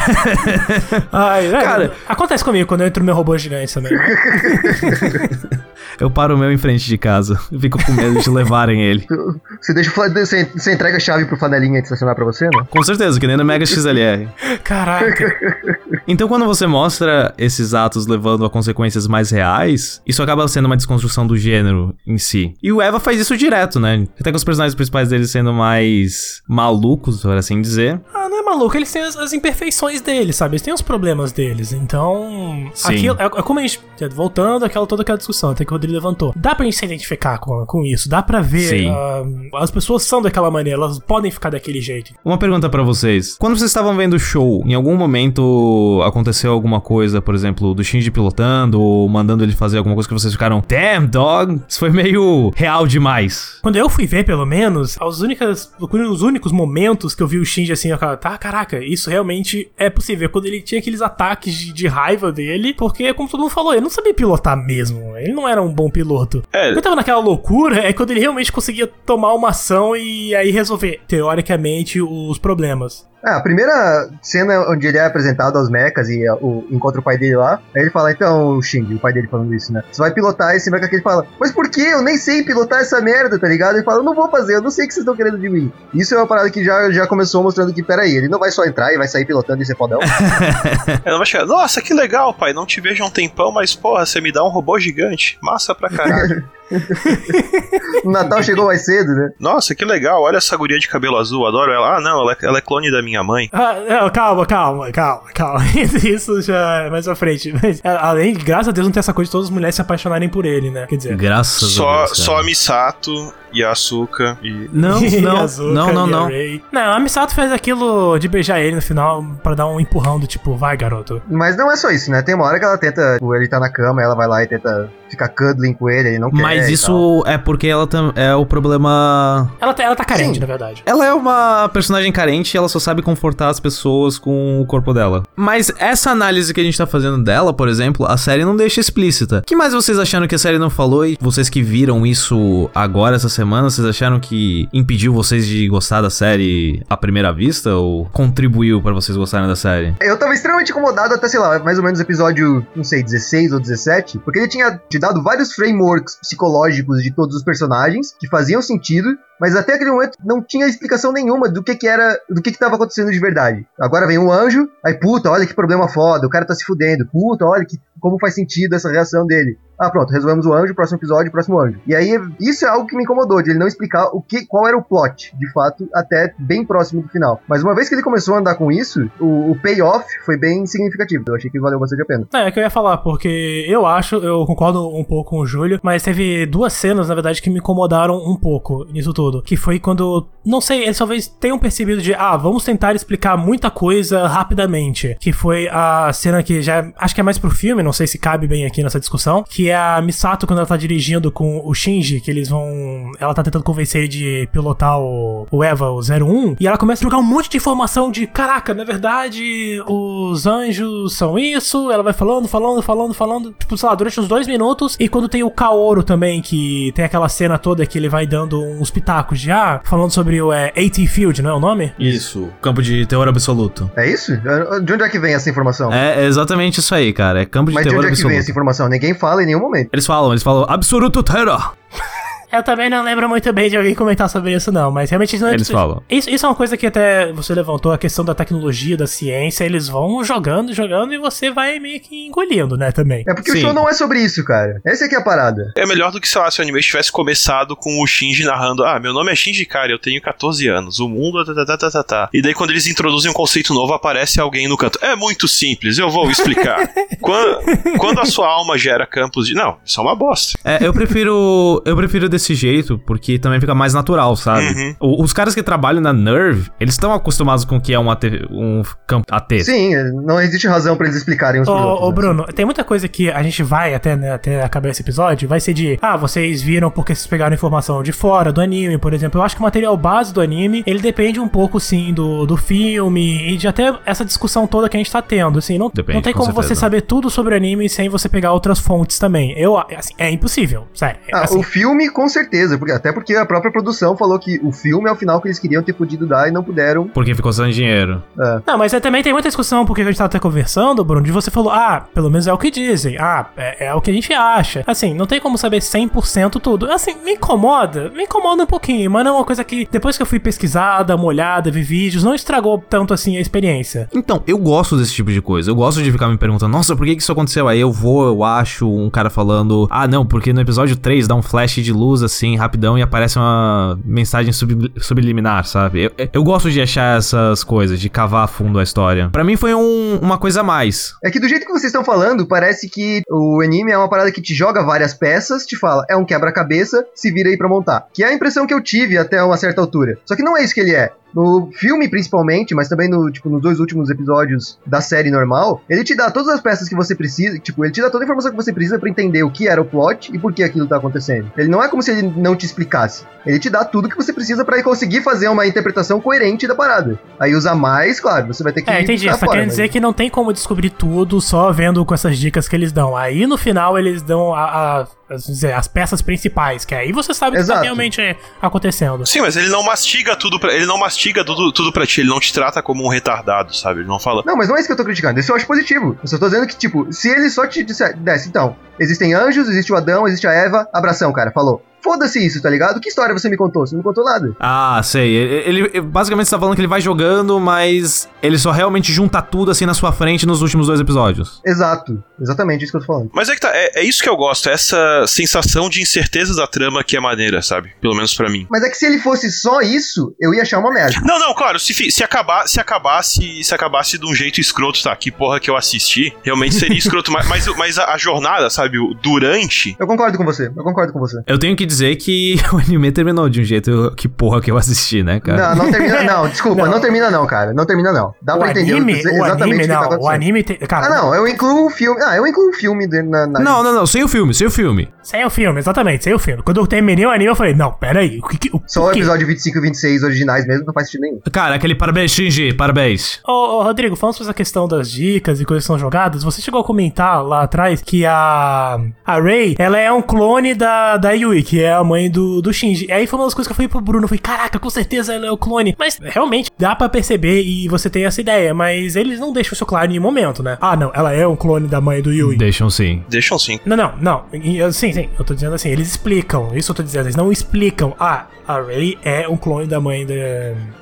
Ai, é, Cara- acontece comigo quando eu entro no meu robô gigante também. Eu paro o meu em frente de casa. Eu Fico com medo de levarem ele. Você deixa você entrega a chave pro flanelinha de estacionar pra você, né? Com certeza, que nem no Mega XLR. Caraca. Então, quando você mostra esses atos levando a consequências mais reais, isso acaba sendo uma desconstrução do gênero em si. E o Eva faz isso direto, né? Até com os personagens principais dele sendo mais malucos, por assim dizer. Ah, não é maluco, eles têm as, as imperfeições deles, sabe? Eles têm os problemas deles. Então. Sim. Aquilo, é, é como a gente. Voltando àquela, toda aquela discussão até que o Rodrigo levantou. Dá pra gente se identificar com, com isso. Dá pra ver. Ah, as pessoas são daquela maneira, elas podem ficar daquele jeito. Uma pergunta pra vocês. Quando vocês estavam vendo o show, em algum momento aconteceu alguma coisa, por exemplo, do Shinji pilotando ou mandando ele fazer alguma coisa que vocês ficaram, damn, dog? Isso foi meio real demais. Quando eu fui ver, pelo menos, as únicas, os únicos momentos que eu vi o Shinji assim, eu ficava, tá, caraca, isso realmente é possível. Quando ele tinha aqueles ataques de, de raiva dele, porque, como todo mundo falou, ele não sabia pilotar mesmo. Ele não era um bom piloto. É. Quando ele tava naquela loucura, é quando ele realmente conseguia tomar uma ação e aí resolver, teoricamente, os problemas. Ah, a primeira cena onde ele é apresentado aos mechas e ah, o, encontra o pai dele lá, aí ele fala, então, o Shinji, o pai dele falando isso, né? Você vai pilotar esse mecha que ele fala, mas por que? Eu nem sei pilotar essa merda, tá ligado? Ele fala, eu não vou fazer, eu não sei o que vocês estão querendo de mim. Isso é uma parada que já, já começou mostrando que, peraí, ele não vai só entrar e vai sair pilotando e ser fodão. Ela vai chegar, nossa, que legal, pai. Não te vejo há um tempão, mas porra, você me dá um robô gigante. Massa pra caralho. o Natal chegou mais cedo, né? Nossa, que legal, olha essa guria de cabelo azul, adoro ela. Ah, não, ela é, ela é clone da minha mãe. Ah, não, calma, calma, calma, calma. Isso já é mais pra frente. Mas, a- além, graças a Deus, não tem essa coisa de todas as mulheres se apaixonarem por ele, né? Quer dizer, Graças Só, a Deus. cara. só a Misato e a Asuka e... Não, E não, Azuka, não, não, a não. Não, a Misato fez aquilo de beijar ele no final pra dar um empurrão do tipo, vai garoto. Mas não é só isso, né? Tem uma hora que ela tenta, tipo, ele tá na cama, ela vai lá e tenta ficar cuddling com ele, ele não quer. Mas e isso é porque ela tam- é o problema. Ela tá, ela tá carente, Sim. na verdade. Ela é uma personagem carente e ela só sabe confortar as pessoas com o corpo dela. Mas essa análise que a gente tá fazendo dela, por exemplo, a série não deixa explícita. O que mais vocês acharam que a série não falou e vocês que viram isso agora, essa semana, vocês acharam que impediu vocês de gostar da série à primeira vista ou contribuiu pra vocês gostarem da série? Eu tava extremamente incomodado até, sei lá, mais ou menos episódio, não sei, 16 ou 17, porque ele tinha te dado vários frameworks psicológicos de todos os personagens que faziam sentido, mas até aquele momento não tinha explicação nenhuma do que que era, do que que tava acontecendo de verdade. Agora vem um anjo, aí puta, olha que problema foda, o cara tá se fudendo, puta, olha que como faz sentido essa reação dele. Ah, pronto, resolvemos o anjo, próximo episódio, próximo anjo. E aí, isso é algo que me incomodou, de ele não explicar o que, qual era o plot, de fato, até bem próximo do final. Mas uma vez que ele começou a andar com isso, o, o payoff foi bem significativo. Eu achei que valeu bastante a pena. É, é que eu ia falar, porque eu acho, eu concordo um pouco com o Júlio, mas teve duas cenas, na verdade, que me incomodaram um pouco nisso tudo. Que foi quando, não sei, eles talvez tenham percebido de, ah, vamos tentar explicar muita coisa rapidamente. Que foi a cena que já, acho que é mais pro filme, não sei se cabe bem aqui nessa discussão, que é a Misato quando ela tá dirigindo com o Shinji, que eles vão, ela tá tentando convencer ele de pilotar o, o Eva, o 01, e ela começa a jogar um monte de informação de, caraca, na verdade, os anjos são isso, ela vai falando, falando, falando, falando, tipo, sei lá, durante uns dois minutos, e quando tem o Kaoru também, que tem aquela cena toda que ele vai dando uns pitacos de, ah, falando sobre o é, AT Field, não é o nome? Isso. Campo de terror absoluto. É isso? De onde é que vem essa informação? É exatamente isso aí, cara. É campo de Mas de onde é que vem essa informação? Ninguém fala em nenhum momento. Eles falam, eles falam absoluto terror. Eu também não lembro muito bem de alguém comentar sobre isso, não, mas realmente não é Eles falam. Isso, isso é uma coisa que até você levantou, a questão da tecnologia, da ciência, eles vão jogando, jogando e você vai meio que engolindo, né, também. É porque Sim. o show não é sobre isso, cara. Essa é que é a parada. É melhor do que, sei lá, se o anime tivesse começado com o Shinji narrando: Ah, meu nome é Shinji Kari, eu tenho 14 anos, o mundo. Tá, tá, tá, tá, tá, tá. E daí, quando eles introduzem um conceito novo, aparece alguém no canto. É muito simples, eu vou explicar. quando, quando a sua alma gera campos de. Não, isso é uma bosta. É, eu prefiro. Eu prefiro desse jeito, porque também fica mais natural, sabe? Uhum. O- os caras que trabalham na Nerve, eles estão acostumados com o que é um, AT, um campo AT. Sim, não existe razão pra eles explicarem os Ô, pilotos, ô, né? Bruno, tem muita coisa que a gente vai até, né, até acabar esse episódio, vai ser de, ah, vocês viram porque vocês pegaram informação de fora, do anime, por exemplo. Eu acho que o material base do anime, ele depende um pouco, sim, do, do filme e de até essa discussão toda que a gente tá tendo, assim. Não, Depende, não tem com como você certeza. saber tudo sobre o anime sem você pegar outras fontes também. Eu, assim, é impossível, sério. Ah, assim, o filme, com certeza, porque, até porque a própria produção falou que o filme é o final que eles queriam ter podido dar e não puderam. Porque ficou sem dinheiro. Não, mas é, também tem muita discussão, porque a gente tava até conversando, Bruno, de você falou, ah, pelo menos é o que dizem, ah, é, é o que a gente acha. Assim, não tem como saber 100% tudo. Assim, me incomoda, me incomoda um pouquinho, mas não é uma coisa que, depois que eu fui pesquisar, dar uma olhada, ver vídeos, não estragou tanto assim a experiência. Então, eu gosto desse tipo de coisa. Eu gosto de ficar me perguntando, nossa, por que que isso aconteceu? Aí eu vou, eu acho um cara falando, ah, não, porque no episódio 3 dá um flash de luz assim, rapidão, e aparece uma mensagem sub- subliminar, sabe? Eu, eu gosto de achar essas coisas, de cavar a fundo a história. Pra mim foi um- uma coisa a mais. É que do jeito que vocês estão falando, parece que o anime é uma parada que te joga várias peças, te fala, é um quebra-cabeça, se vira aí pra montar. Que é a impressão que eu tive até uma certa altura. Só que não é isso que ele é. No filme, principalmente, mas também no, tipo, nos dois últimos episódios da série normal, ele te dá todas as peças que você precisa, tipo, ele te dá toda a informação que você precisa pra entender o que era o plot e por que aquilo tá acontecendo. Ele não é como se ele não te explicasse. Ele te dá tudo que você precisa pra conseguir fazer uma interpretação coerente da parada. Aí usar mais, claro, você vai ter que É, entendi. Você tá fora, querendo mas- dizer que não tem como descobrir tudo só vendo com essas dicas que eles dão. Aí no final eles dão a, a- as, dizer, as peças principais, que aí você sabe o que tá realmente é, acontecendo. Sim, mas ele não mastiga tudo pra, ele não mastiga tudo, tudo pra ti, ele não te trata como um retardado, sabe? Ele não fala. Não, mas não é isso que eu tô criticando. Isso eu acho positivo. Eu só tô dizendo que, tipo, se ele só te disser, desse, então, existem anjos, existe o Adão, existe a Eva, abração, cara, falou. Foda-se isso, tá ligado? Que história você me contou? Você não contou nada. Ah, sei. Ele, ele- basicamente está falando que ele vai jogando, mas ele só realmente junta tudo assim na sua frente nos últimos dois episódios. Exato. Exatamente isso que eu tô falando. Mas é que tá, é, é isso que eu gosto, é essa sensação de incerteza da trama que é maneira, sabe? Pelo menos pra mim. Mas é que se ele fosse só isso, eu ia achar uma merda. Não, não, claro, se, se, acabar, se acabasse se acabasse de um jeito escroto, tá? Que porra que eu assisti, realmente seria escroto, mas, mas, mas a, a jornada, sabe? Durante. Eu concordo com você, eu concordo com você. Eu tenho que dizer que o anime terminou de um jeito que porra que eu assisti, né, cara? Não, não termina. Não, desculpa, não. termina, não, cara. Não termina, não. Dá O pra entender anime, o exatamente anime o que tá não, o anime tem, cara, Ah, não, eu incluo o filme. Ah, eu incluo o filme de- na. na- Não, não, não, sem o filme, sem o filme. sem o filme, exatamente, sem o filme. Quando eu terminei o anime, eu falei, não, pera aí, o que que... O, Só o quê? episódio 25 e 26 originais mesmo não faz sentido nenhum. Cara, aquele parabéns, Shinji, parabéns. Ô, ô, Rodrigo, falando sobre essa questão das dicas e coisas que são jogadas, você chegou a comentar lá atrás que a, a Rei, ela é um clone da, da Yui, que é a mãe do, do Shinji. E aí foi uma das coisas que eu falei pro Bruno, eu falei, caraca, com certeza ela é o clone. Mas realmente dá pra perceber e você tem essa ideia, mas eles não deixam isso claro em nenhum momento, né? Ah, não, ela é um clone da mãe do Yui. Deixam sim. Deixam sim. Não, não, não. Sim, sim. Eu tô dizendo assim, eles explicam. Isso eu tô dizendo. Eles não explicam. Ah, a Rey é um clone da mãe da.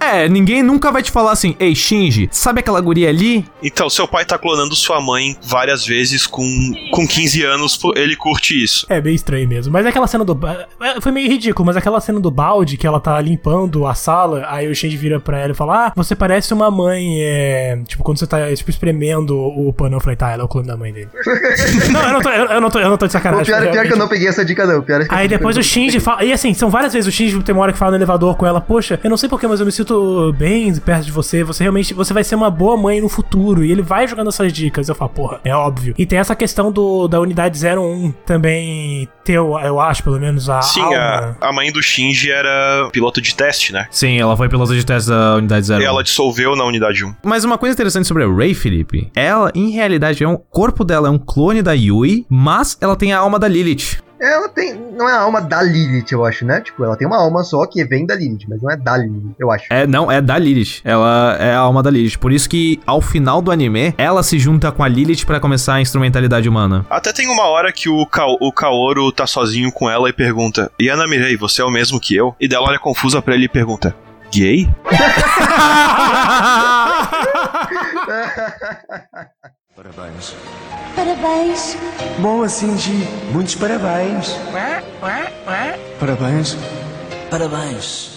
É, ninguém nunca vai te falar assim, ei, Shinji, sabe aquela guria ali? Então, seu pai tá clonando sua mãe várias vezes com, com 15 anos, ele curte isso. É bem estranho mesmo. Mas aquela cena do. é, Foi meio ridículo, mas aquela cena do balde que ela tá limpando a sala, aí o Shinji vira pra ela e fala: Ah, você parece uma mãe. É... Tipo, quando você tá tipo, espremendo o pano, eu falei, tá, ela é o clone da mãe dele. não, eu não tô, eu, eu não tô, eu não tô de sacanagem. pior, pior que eu realmente. não peguei essa dica, não. Pior é que Aí depois o Shinji fala. E assim, são várias vezes o Shinji tem uma hora que fala no elevador com ela: Poxa, eu não sei porquê, mas eu me sinto bem perto de você. Você realmente. Você vai ser uma boa mãe no futuro. E ele vai jogando essas dicas. Eu falo, porra, é óbvio. E tem essa questão do, da unidade 01 também ter, eu, acho, pelo menos, a. Sim, alma. a, a mãe do Shinji era piloto de teste, né? Sim, ela foi piloto de teste da unidade zero. E ela dissolveu na unidade 1. Mas uma coisa interessante sobre a Rey, Felipe, ela, em realidade, é um o corpo dela é um clone da Yui, mas ela tem a alma da Lilith. Ela tem. Não é a alma da Lilith, eu acho, né? Tipo, ela tem uma alma só que vem da Lilith, mas não é da Lilith, eu acho. É, não, é da Lilith. Ela é a alma da Lilith. Por isso que, ao final do anime, ela se junta com a Lilith pra começar a instrumentalidade humana. Até tem uma hora que o, Ka o Kaoru tá sozinho com ela e pergunta: Yana Mirei, você é o mesmo que eu? E dela olha confusa pra ele e pergunta: Gay? Parabéns. Parabéns. Boa, Shinji. Muitos parabéns. Parabéns. Parabéns.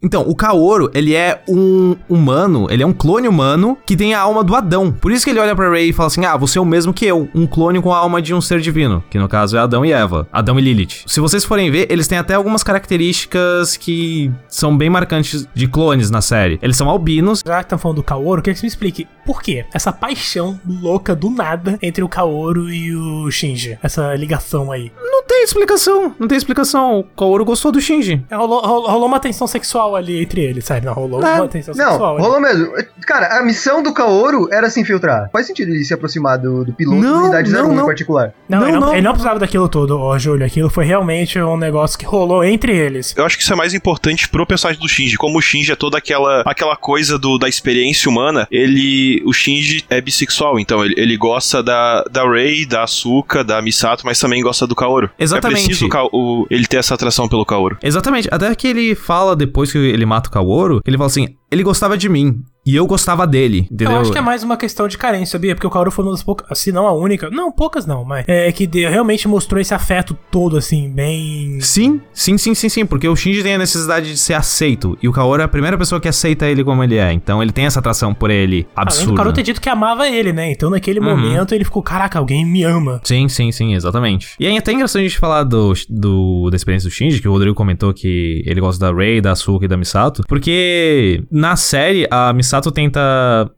Então, o Kaoru, ele é um humano, ele é um clone humano que tem a alma do Adão. Por isso que ele olha pra Rey e fala assim: Ah, você é o mesmo que eu, um clone com a alma de um ser divino, que no caso é Adão e Eva, Adão e Lilith. Se vocês forem ver, eles têm até algumas características que são bem marcantes de clones na série. Eles são albinos. Já que estão falando do Kaoru, eu queria que você me explique por quê? Essa paixão louca do nada entre o Kaoru e o Shinji. Essa ligação aí. Não tem explicação, não tem explicação. O Kaoru gostou do Shinji. É, Rolou, rolou- uma tensão sexual ali entre eles, sério. Não, rolou É. uma tensão Não, sexual ali. rolou mesmo. Cara, a missão do Kaoru era se infiltrar. Faz sentido ele se aproximar do, do piloto Não, da unidade não, 01 não. em particular. Não, Não, ele, não, não. ele não precisava daquilo tudo, ó, Júlio. Aquilo foi realmente um negócio que rolou entre eles. Eu acho que isso é mais importante pro personagem do Shinji. Como o Shinji é toda aquela, aquela coisa do, da experiência humana, ele. O Shinji é bissexual, então ele, ele gosta da, da Rei, da Asuka, da Misato, mas também gosta do Kaoru. Exatamente. É preciso o ele ter essa atração pelo Kaoru. Exatamente, até que ele fala depois que ele mata o Kaoru, ele fala assim: ele gostava de mim e eu gostava dele, entendeu? Eu acho que é mais uma questão de carência, sabia? Porque o Kaoru foi uma das poucas, se não a única, não, poucas não, mas é que de- realmente mostrou esse afeto todo, assim, bem. Sim, sim, sim, sim, sim, porque o Shinji tem a necessidade de ser aceito e o Kaoru é a primeira pessoa que aceita ele como ele é, então ele tem essa atração por ele Além do absurda. Kaoru ter dito que amava ele, né? Então naquele Uhum. momento ele ficou, caraca, alguém me ama. Sim, sim, sim, exatamente. E é até interessante a gente falar do, do, da experiência do Shinji, que o Rodrigo comentou que ele gosta da Rei, da Asuka e da Misato, porque na série a Misato tenta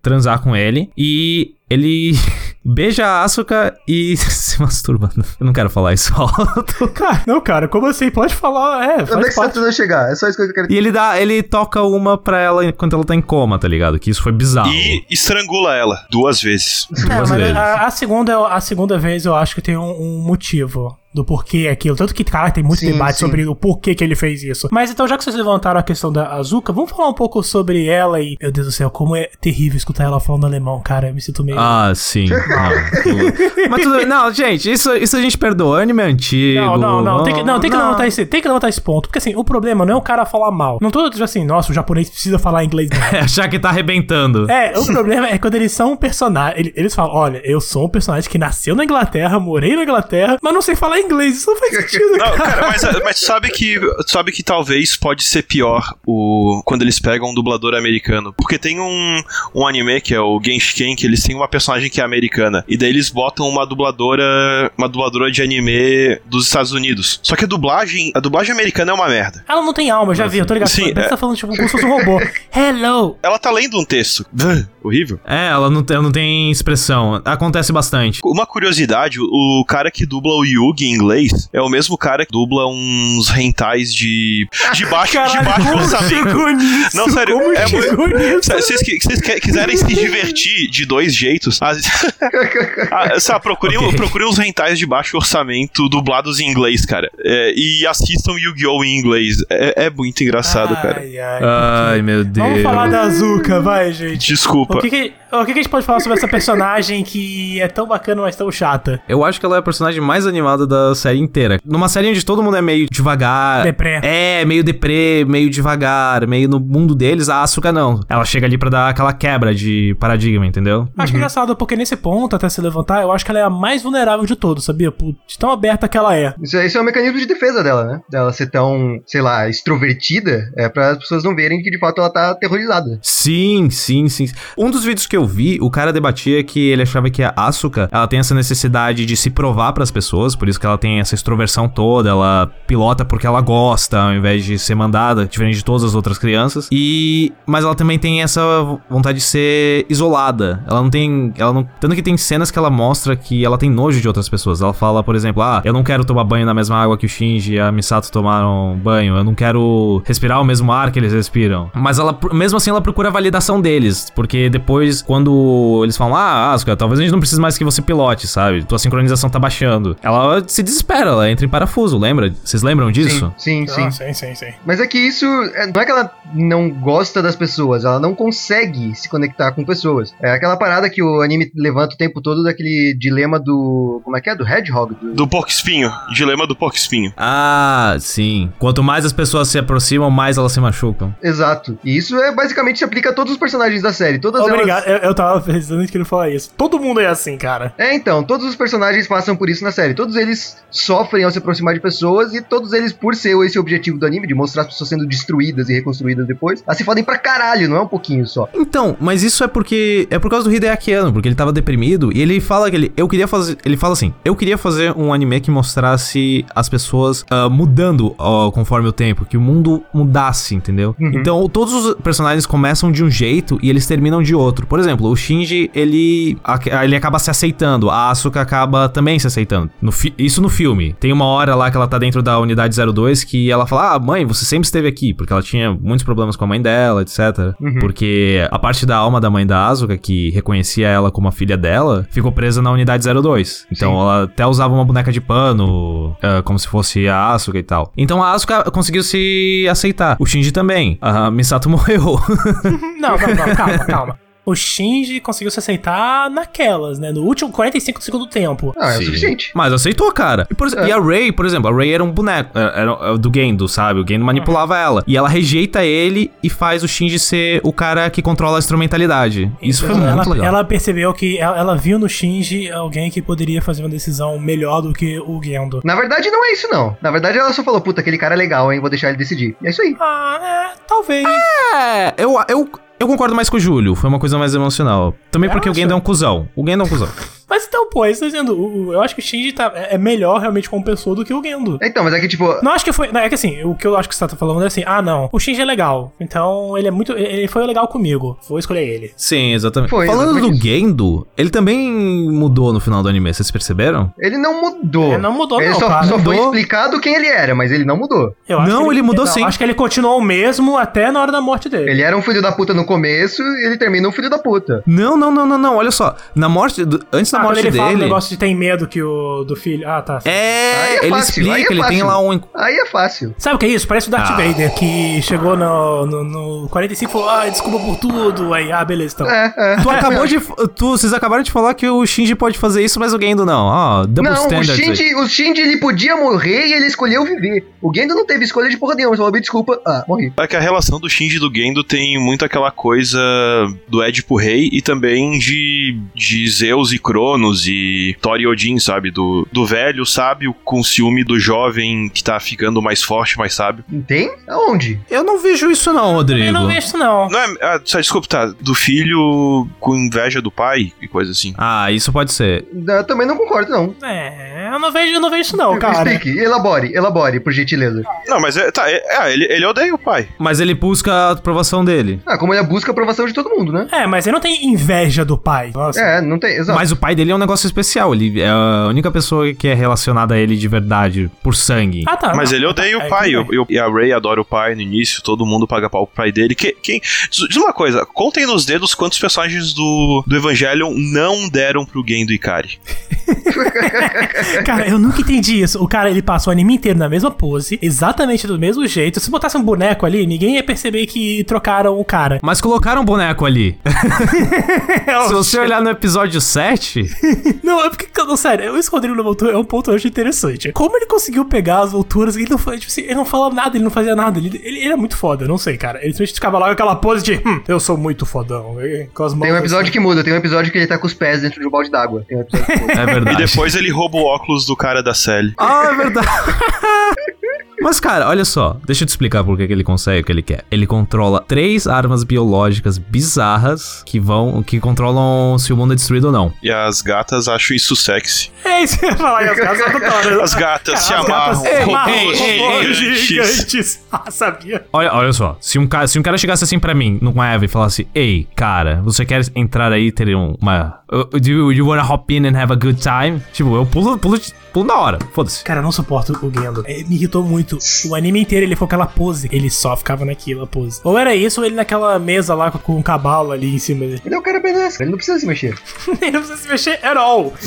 transar com ele e ele beija a Asuka e se masturba. Eu não quero falar isso alto. Cara, não, cara, como assim? Pode falar, é, Onde é que você tentando chegar? É só isso que eu quero E ele dá, ele toca uma pra ela enquanto ela tá em coma, tá ligado? Que isso foi bizarro. E estrangula ela duas vezes. É, Duas mas vezes. a, a segunda, a segunda vez eu acho que tem um, um motivo do porquê aquilo. Tanto que, cara, tem muito Sim, debate sim. sobre o porquê que ele fez isso. Mas então, já que vocês levantaram a questão da Azuka, vamos falar um pouco sobre ela e. Meu Deus do céu, como é terrível escutar ela falando alemão, cara. Eu me sinto meio. Ah, sim. Não, tudo- Mas tudo bem. Não, gente, isso, isso a gente perdoa. Anime é antigo. Não, não, não. Tem que, não, tem que Não. levantar esse, tem que levantar esse ponto. Porque assim, o problema não é o cara falar mal. Não tô dizendo assim, nossa, o japonês precisa falar inglês não. É achar que tá arrebentando. É, o problema é quando eles são um personagem. ele- Eles falam: olha, eu sou um personagem que nasceu na Inglaterra, morei na Inglaterra, mas não sei falar falar inglês, isso não faz sentido, Não, cara. cara, mas, mas sabe que sabe que talvez pode ser pior o quando eles pegam um dublador americano. Porque tem um, um anime que é o Genshin, que eles têm uma personagem que é americana. E daí eles botam uma dubladora. Uma dubladora de anime dos Estados Unidos. Só que a dublagem. A dublagem americana é uma merda. Ela não tem alma, já vi, eu tô ligado. Sim, Parece que é. tá falando tipo como se fosse um robô. Hello! Ela tá lendo um texto. Horrível. É, ela não, tem- não tem expressão. Acontece bastante. Uma curiosidade, o, cara que dubla o Yugi em inglês é o mesmo cara que dubla uns rentais de. de baixo, de Caralho, baixo como orçamento. nisso? Não, sério, como é muito- chegou nisso? Se vocês, vocês quiserem se divertir de dois jeitos, ah, ah, sabe, procurem, Ok. procurem uns rentais de baixo orçamento dublados em inglês, cara. É, e assistam Yu-Gi-Oh! em inglês. É, é muito engraçado, cara. Ai, ai. Ai, meu Deus. Vamos falar da Azuka, vai, gente. Desculpa. O que, que, o que a gente pode falar sobre essa personagem que é tão bacana, mas tão chata? Eu acho que ela é a personagem mais animada da série inteira. Numa série onde todo mundo é meio devagar. Deprê. É, meio deprê, meio devagar, meio no mundo deles, a Asuka não. Ela chega ali pra dar aquela quebra de paradigma, entendeu? Acho engraçado, porque nesse ponto, até se levantar, eu acho que ela é a mais vulnerável de todos, sabia? Por- De tão aberta que ela é. Isso, isso é um mecanismo de defesa dela, né? Dela ser tão, sei lá, extrovertida, é para as pessoas não verem que de fato ela tá aterrorizada. Sim, sim, sim. Um dos vídeos que eu vi, o cara debatia que ele achava que a Asuka, ela tem essa necessidade de se provar pras pessoas, por isso que ela tem essa extroversão toda, ela pilota porque ela gosta, ao invés de ser mandada, diferente de todas as outras crianças. E mas ela também tem essa vontade de ser isolada. Ela não tem, ela não, tanto que tem cenas que ela mostra que ela tem nojo de outras pessoas. Ela fala, por exemplo, ah, eu não quero tomar banho na mesma água que o Shinji e a Misato tomaram banho, eu não quero respirar o mesmo ar que eles respiram. Mas ela, mesmo assim, ela procura a validação deles, porque depois, quando eles falam, ah, Asuka, talvez a gente não precise mais que você pilote, sabe? Tua sincronização tá baixando. Ela se desespera, ela entra em parafuso, lembra? Vocês lembram disso? Sim, sim, Ah, sim. sim, sim, sim. Mas é que isso é- não é que ela não gosta das pessoas, ela não consegue se conectar com pessoas. É aquela parada que o anime levanta o tempo todo daquele dilema do. Como é que é? Do Hedgehog? Do- Do porco espinho. Dilema do porco espinho. Ah, sim. Quanto mais as pessoas se aproximam, mais elas se machucam. Exato. E isso é basicamente se aplica a todos os personagens da série. Todas Obrigado, elas. Eu, tava precisando de querer falar isso. Todo mundo é assim, cara. É, então, todos os personagens passam por isso na série. Todos eles sofrem ao se aproximar de pessoas e todos eles, por ser esse objetivo do anime, de mostrar as pessoas sendo destruídas e reconstruídas depois, elas se fodem pra caralho, não é um pouquinho só. Então, mas isso é porque é por causa do Hideaki Anno, porque ele tava deprimido e ele fala que ele eu queria fazer, ele fala assim: "Eu queria fazer um anime que mostrasse as pessoas ah, mudando ó, conforme o tempo, que o mundo mudasse, entendeu? Então, todos os personagens começam de um jeito e eles terminam de outro. Por exemplo, o Shinji, ele ele acaba se aceitando, a Asuka acaba também se aceitando. No isso no filme. Tem uma hora lá que ela tá dentro da unidade 02 que ela fala: "Ah, mãe, você sempre esteve aqui", porque ela tinha muitos problemas com a mãe dela, etc. Porque a parte da alma da mãe da Asuka, que reconhecia ela como a filha dela, ficou presa na unidade 02. Então Sim. ela até usava uma boneca de pano, ah, como se fosse a Asuka e tal. Então a Asuka conseguiu se aceitar. O Shinji também. A Misato morreu. Não, não, não, calma, calma. O Shinji conseguiu se aceitar naquelas, né? No último 45 do segundo tempo. Ah, é o suficiente. Mas aceitou, cara. E, por É. e a Ray, por exemplo, a Ray era um boneco era, era do Gendo, sabe? O Gendo manipulava ela. E ela rejeita ele e faz o Shinji ser o cara que controla a instrumentalidade. Isso foi ela, muito legal. ela percebeu que ela, ela viu no Shinji alguém que poderia fazer uma decisão melhor do que o Gendo. Na verdade, não é isso, não. Na verdade, ela só falou, puta, aquele cara é legal, hein? Vou deixar ele decidir. E é isso aí. Ah, é, talvez. É, eu, eu, eu concordo mais com o Júlio. Foi uma coisa mais emocional. Também Eu porque o acho. Gendo é um cuzão. O Gendo é um cuzão. Mas então, pô, isso tá dizendo, o- o- eu acho que o Shinji tá, é é melhor realmente como pessoa do que o Gendo. Então, mas é que, tipo, Não acho que foi. não, é que assim, o que eu acho que você tá falando é assim, ah não, o Shinji é legal. Então ele é muito. Ele foi legal comigo. Vou escolher ele. Sim, exatamente. Foi, Falando exatamente do isso. Gendo, ele também mudou no final do anime, vocês perceberam? ele não mudou. Ele não mudou, Ele não, só, cara. só foi explicado quem ele era, mas ele não mudou. Eu acho Não, que ele mudou não, sim. Acho que ele continuou o mesmo até na hora da morte dele. Ele era um filho da puta no começo e ele termina um filho da puta. Não, não, não, não, não. Olha só. Na morte. do- antes da Ah, morte ele fala o dele. negócio de tem medo que o do filho. Ah, tá. É, é ele fácil, explica, é ele tem lá um. Aí é fácil. Sabe o que é isso? Parece o Darth Ah. Vader que chegou no, no, no 45 e falou: Ah, desculpa por tudo. Aí, ah, beleza, então. É, é. Tu acabou de. Tu, vocês acabaram de falar que o Shinji pode fazer isso, mas o Gendo não. Ó, double Não, o. Shinji, o Shinji ele podia morrer e ele escolheu viver. O Gendo não teve escolha de porra nenhuma, só falou, desculpa, ah, morri. É que a relação do Shinji e do Gendo tem muito aquela coisa do Édipo Rei e também de, de Zeus e Cronos e Thor e Odin, sabe? Do, do velho sábio com ciúme do jovem que tá ficando mais forte, mais sábio. Tem? Aonde? Eu não vejo isso não, Eu Rodrigo. não vejo isso, não. Não é. Ah, só, desculpa, tá. Do filho com inveja do pai e coisa assim. Ah, isso pode ser. Eu também não concordo, não. É, eu não vejo, eu não vejo isso, não, cara. Explique, elabore, elabore, por gentileza. Não, mas é, tá. É, é, ele, ele odeia o pai. Mas ele busca a aprovação dele. Ah, como ele busca a aprovação de todo mundo, né? É, mas ele não tem inveja do pai. Nossa. É, não tem, exato. Mas o pai dele é um negócio especial. Ele é a única pessoa que é relacionada a ele de verdade, por sangue. Ah, tá. Mas não. ele odeia o É, pai. bem. eu- eu- e a Ray adora o pai no início, todo mundo paga pau pro pai dele. Que, quem, diz uma coisa, contem nos dedos quantos personagens do, do Evangelion não deram pro Gendo Ikari. Cara, eu nunca entendi isso. O cara, ele passa o anime inteiro na mesma pose, exatamente do mesmo jeito. Se botasse um boneco ali, ninguém ia perceber que trocaram o cara. Mas colocaram um boneco ali. Se você olhar no episódio 7, Não, é porque, não, sério, isso que o Rodrigo levantou é um ponto que eu acho interessante. Como ele conseguiu pegar as volturas e ele não, tipo assim, ele não fala nada, ele não fazia nada. Ele, ele, ele é muito foda, eu não sei, cara. Ele simplesmente ficava lá com aquela pose de, hum, eu sou muito fodão. e- Com as mãos Tem um episódio assim. que muda, tem um episódio que ele tá com os pés dentro de um balde d'água. Tem um episódio que muda. é E verdade. depois ele rouba o óculos do cara da Sally. Ah, é verdade. Mas, cara, olha só, deixa eu te explicar por que que ele consegue o que ele quer. Ele controla três armas biológicas bizarras que vão. que controlam se o mundo é destruído ou não. E as gatas acham isso sexy. É isso que eu ia falar, e as gatas adoram. As gatas se amarram. gatas se robôs amarram, ei, gigantes. Ah, sabia? Olha, olha só, se um, cara, se um cara chegasse assim pra mim, no Eva, e falasse: Ei, cara, você quer entrar aí e ter um- uma. Do you, you wanna hop in and have a good time? Tipo, eu pulo, pulo, pulo na hora, foda-se. Cara, eu não suporto o Gendo. É, me irritou muito. O anime inteiro ele foi aquela pose. Ele só ficava naquela pose. Ou era isso, ou ele naquela mesa lá com, um cavalo ali em cima dele. Ele é o cara beleza, ele não precisa se mexer. ele não precisa se mexer at all.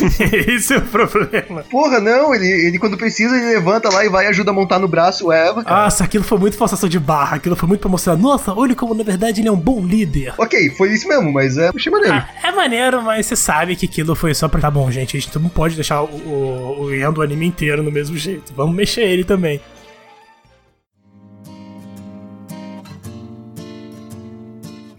Esse é o problema. Porra, não, ele, ele quando precisa, ele levanta lá e vai e ajuda a montar no braço o Eva, cara. Nossa, aquilo foi muito forçação de barra. Aquilo foi muito pra mostrar. Nossa, olha como na verdade ele é um bom líder. Ok, foi isso mesmo, mas é, achei maneiro. Ah, é maneiro, mas você sabe que aquilo foi só pra. Tá bom, gente. A gente não pode deixar o, o, o Ian do anime inteiro no mesmo jeito. Vamos mexer ele também.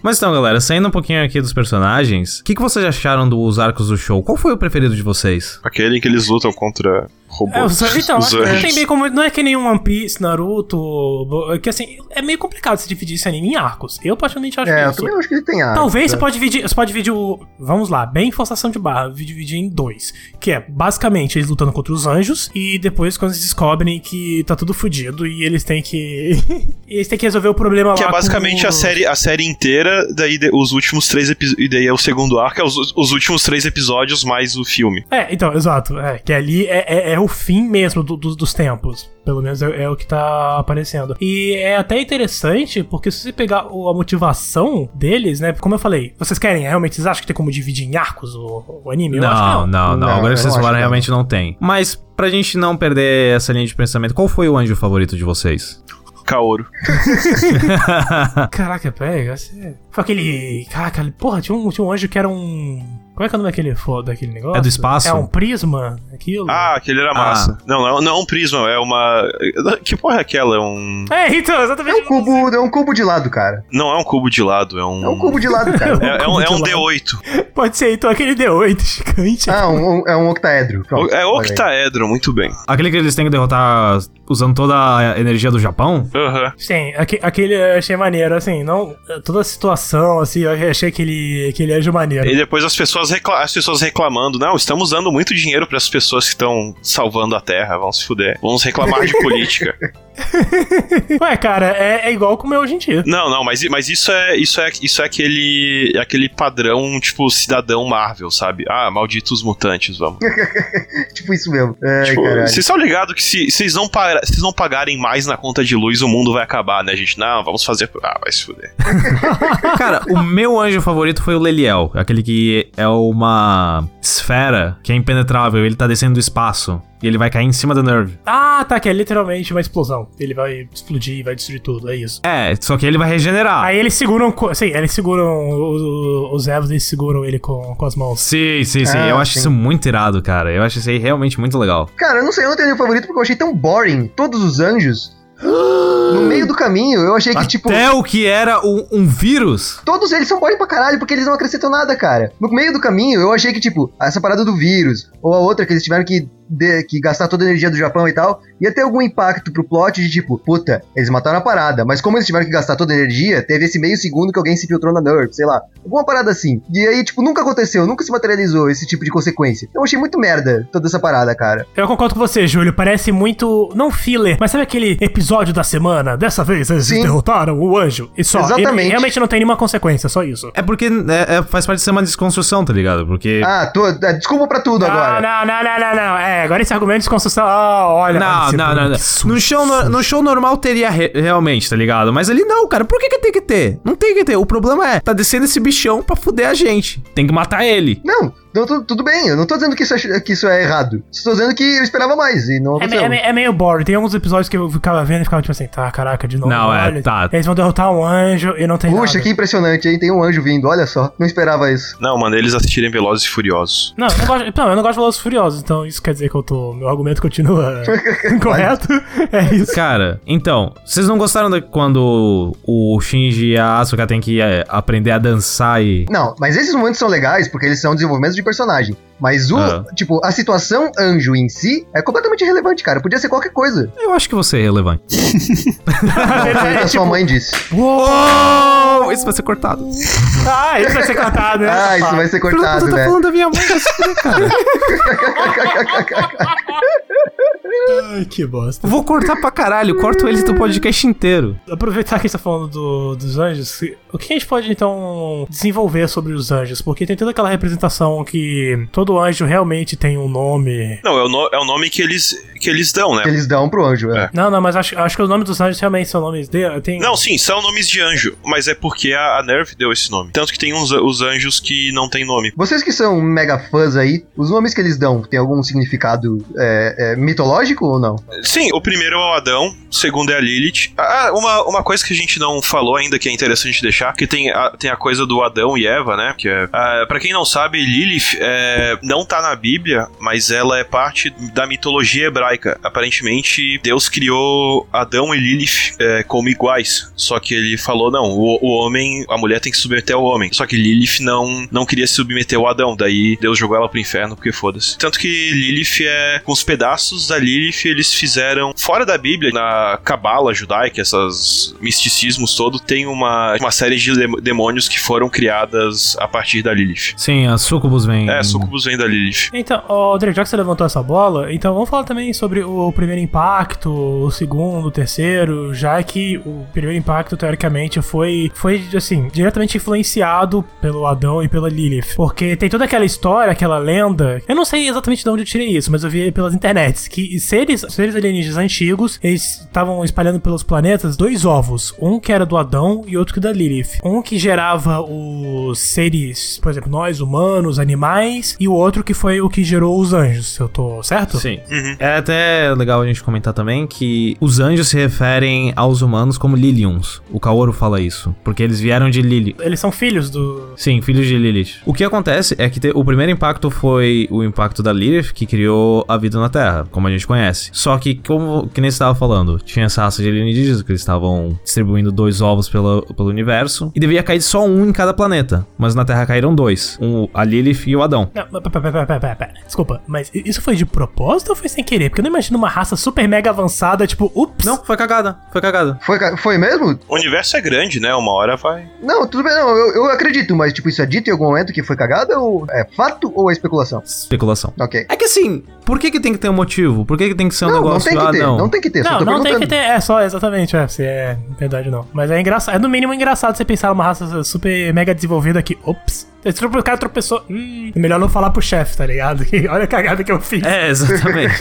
Mas então, galera, saindo um pouquinho aqui dos personagens, o que, que vocês acharam dos arcos do show? Qual foi o preferido de vocês? Aquele em que eles lutam contra robôs. É, os- então, os acho que não tem bem como. Não é que nem um One Piece, Naruto. bo- Que assim, é meio complicado se dividir esse anime em arcos. Eu particularmente acho É, eu isso. também acho que ele tem ar. Talvez você né? pode dividir. Você pode dividir o. Vamos lá, bem forçação de barra. Dividir em dois. Que é basicamente eles lutando contra os anjos. E depois quando eles descobrem que tá tudo fudido. E eles têm que. eles têm que resolver o problema Que lá. é basicamente com... a série, a série inteira, daí os últimos três episódios. E daí é o segundo arco, é os, os últimos três episódios mais o filme. É, então, exato. É, que ali é, é, é o fim mesmo do- do- dos tempos. Pelo menos é, é o que tá aparecendo. E é até interessante, porque se você pegar o- a motivação deles, né? Como eu falei, vocês querem, realmente, vocês acham que tem como dividir em arcos o, o anime? Eu acho que Não, não, não, Não, Agora que vocês falaram, realmente não tem. Mas, pra gente não perder essa linha de pensamento, qual foi o anjo favorito de vocês? Kaoru. Caraca, pega. você- Foi aquele. Caraca, porra, tinha um, tinha um anjo que era um. Como é que é o nome daquele, daquele negócio? É do espaço? É um prisma? Aquilo? Ah, aquele era Ah. massa. Não, não, não é um prisma, é uma. Que porra é aquela? É um. É, então, É exatamente. um cubo, é um cubo de lado, cara. Não é um cubo de lado, é um. É um cubo de lado, cara. É, é um, é um lado. D8. Pode ser, então, aquele D8 gigante. Ah, um, um- é um octaedro. Pronto, É octaedro, muito bem. Aquele que eles têm que derrotar usando toda a energia do Japão? Aham. Sim, aque- aquele eu achei maneiro, assim, não. Toda a situação, assim, eu achei aquele, aquele anjo maneiro. E depois as pessoas, as pessoas reclamando, não, estamos dando muito dinheiro para as pessoas que estão salvando a Terra, vão se fuder. Vamos reclamar de política. Ué, cara, é, é igual como é hoje em dia. Não, não, mas, mas isso é isso é isso é aquele é aquele padrão tipo cidadão Marvel, sabe? Ah, malditos mutantes, vamos. Tipo isso mesmo. Ai, Tipo, vocês estão ligados que se vocês não, vocês não pagarem mais na conta de luz, o mundo vai acabar, né, gente? Não, vamos fazer. Ah, vai se fuder. Cara, o meu anjo favorito foi o Leliel. Aquele que é uma esfera que é impenetrável. Ele tá descendo do espaço. E ele vai cair em cima da Nerve. Ah, tá, que é literalmente uma explosão. Ele vai explodir, vai destruir tudo, é isso. É, só que ele vai regenerar. Aí eles seguram. co- Sim, eles seguram. Os, os Evos, eles seguram ele com, com as mãos. Sim, sim, sim. Ah, eu acho sim. isso muito irado, cara. Eu acho isso aí realmente muito legal. Cara, eu não sei, eu não tenho nenhum favorito porque eu achei tão boring. Todos os anjos. No meio do caminho, eu achei que, tipo. Até o que era um, um vírus? Todos eles são bom pra caralho, porque eles não acrescentam nada, cara. No meio do caminho, eu achei que, tipo, essa parada do vírus, ou a outra que eles tiveram que, de- que gastar toda a energia do Japão e tal, ia ter algum impacto pro plot de tipo, puta, eles mataram a parada, mas como eles tiveram que gastar toda a energia, teve esse meio segundo que alguém se infiltrou na Nerf, sei lá. Alguma parada assim. E aí, tipo, nunca aconteceu, nunca se materializou esse tipo de consequência. Eu achei muito merda toda essa parada, cara. Eu concordo com você, Júlio. Parece muito. Não filler, mas sabe aquele episódio da semana? Dessa vez eles Sim. derrotaram o anjo. E só. Exatamente. Ele realmente não tem nenhuma consequência, só isso. É porque é- é- faz parte de ser uma desconstrução, tá ligado? Porque. Ah, tô, é, desculpa pra tudo Não, agora. não, não, não, não, não. É, agora esse argumento de construção. Ah, olha. Não, olha, não, não, não. No show, no, no show normal teria re- realmente, tá ligado? Mas ali não, cara. Por que, que tem que ter? Não tem que ter. O problema é, tá descendo esse bichão pra fuder a gente. Tem que matar ele. Não, não, tu- tudo bem, eu não tô dizendo que isso, é, que isso é errado. Estou dizendo que eu esperava mais e não É, me- aconteceu. é me- é meio boring. Tem alguns episódios que eu ficava vendo e ficava tipo assim, tá, caraca, de novo. Não, é, olha, tá. Eles vão derrotar um anjo e não tem Puxa, nada. que impressionante, hein? Tem um anjo vindo, olha só. Não esperava isso. Não, mano, eles assistirem Velozes e Furiosos. Não, eu não, gosto, não, eu não gosto de Velozes e Furiosos, então isso quer dizer que eu tô. Meu argumento continua incorreto. É isso. Cara, então, vocês não gostaram de quando o Shinji e a Asuka tem que é, aprender a dançar e. Não, mas esses momentos são legais porque eles são desenvolvimentos de personagem. Mas o, Ah. tipo, a situação anjo em si é completamente irrelevante, cara. Podia ser qualquer coisa. Eu acho que você é relevante. Que a sua mãe disse. Uou! Isso vai ser cortado. Ah, isso vai ser cortado, né? Ah, isso vai ser cortado, puta, tá né? falando da minha mãe, cara. Ai, que bosta. Vou cortar pra caralho, corto eles do podcast inteiro. Aproveitar que a gente tá falando do- dos anjos, o que a gente pode então desenvolver sobre os anjos? Porque tem toda aquela representação que todo anjo realmente tem um nome. Não, é o, no- é o nome que eles, que eles dão, Que né? eles dão pro anjo, é. É. Não, não, mas acho, acho que os nomes dos anjos realmente são nomes de. Tem... Não, sim, são nomes de anjo, mas é porque a, a Nerve deu esse nome. Tanto que tem uns, os anjos que não tem nome. Vocês que são mega fãs aí, os nomes que eles dão, tem algum significado é, é, mitológico ou não? Sim, o primeiro é o Adão, o segundo é a Lilith. Ah, uma, uma coisa que a gente não falou ainda que é interessante deixar, que tem a, tem a coisa do Adão e Eva, né? Que é, ah, pra quem não sabe, Lilith é, não tá na Bíblia, mas ela é parte da mitologia hebraica. Aparentemente, Deus criou Adão e Lilith é, como iguais. Só que ele falou, não, o, o homem, a mulher tem que submeter ao homem. Só que Lilith não, não queria se submeter ao Adão. Daí Deus jogou ela pro inferno, porque foda-se. Tanto que Lilith é. Com os pedaços da Lilith, eles fizeram. Fora da Bíblia, na Cabala judaica, esses misticismos todo, tem uma, uma série de dem- demônios que foram criadas a partir da Lilith. Sim, a Sucubus vem. É, Sucubus vem da Lilith. Então, ó, André, já que você levantou essa bola, então vamos falar também sobre o primeiro impacto, o segundo, o terceiro, já que o primeiro impacto, teoricamente, foi, foi assim, diretamente influenciado pelo Adão e pela Lilith. Porque tem toda aquela história, aquela lenda, eu não sei exatamente de onde eu tirei isso, mas eu vi pelas internets, que seres, seres alienígenas antigos, eles estavam espalhando pelos planetas dois ovos, um que era do Adão e outro que da Lilith. Um que gerava os seres, por exemplo, nós, humanos, animais, e o outro que foi o que gerou os anjos, eu tô certo? Sim. É até legal a gente comentar também que os anjos se referem aos humanos como Liliums. O Kaoru fala isso. Porque eles vieram de Lili. Eles são filhos do. Sim, filhos de Lilith. O que acontece é que te- o primeiro impacto foi o impacto da Lilith, que criou a vida na Terra, como a gente conhece. Só que, como que nem você estava falando, tinha essa raça de alienígenas que eles estavam distribuindo dois ovos pela, pelo universo, e devia cair só um em cada planeta. Mas na Terra caíram dois: um, a Lilith e o Adão. Não, pera, pera, pera, pera, pera. Desculpa, mas isso foi de propósito ou foi sem querer? Porque eu não imagino uma raça super mega avançada, tipo, ups. Não, foi cagada, foi cagada. Foi, foi mesmo? O universo é grande, né? Uma hora vai. Não, tudo bem, não, eu, eu acredito, mas tipo, isso é dito em algum momento que foi cagada ou é fato ou é especulação? Especulação. Ok. É que assim, por que, que tem que ter um motivo? Por que, que tem que ser um Não, não negócio? tem que ah, ter, não. não tem que ter, só Não, não tem que ter. É só, exatamente, é. Se é verdade, não. Mas é engraçado. É no mínimo engraçado você pensar numa raça super mega desenvolvida que, ops. Esse O cara tropeçou. Hum, é melhor não falar pro chefe, tá ligado? Olha a cagada que eu fiz. É, exatamente.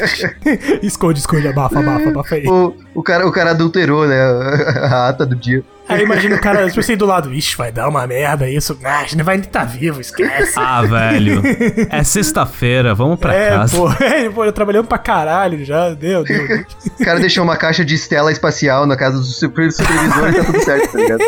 esconde, esconde, abafa, abafa, abafa aí. O, o, cara, o cara adulterou, né? A ata do dia. Aí imagina o cara, tipo assim, do lado, ixi, vai dar uma merda isso. Ah, a gente não vai nem tá vivo, esquece. Ah, velho. É sexta-feira, vamos pra é, casa. pô, é, pô, eu trabalhando pra caralho já, deu, deu. O cara deixou uma caixa de estela espacial na casa do super supervisor e tá tudo certo, tá ligado?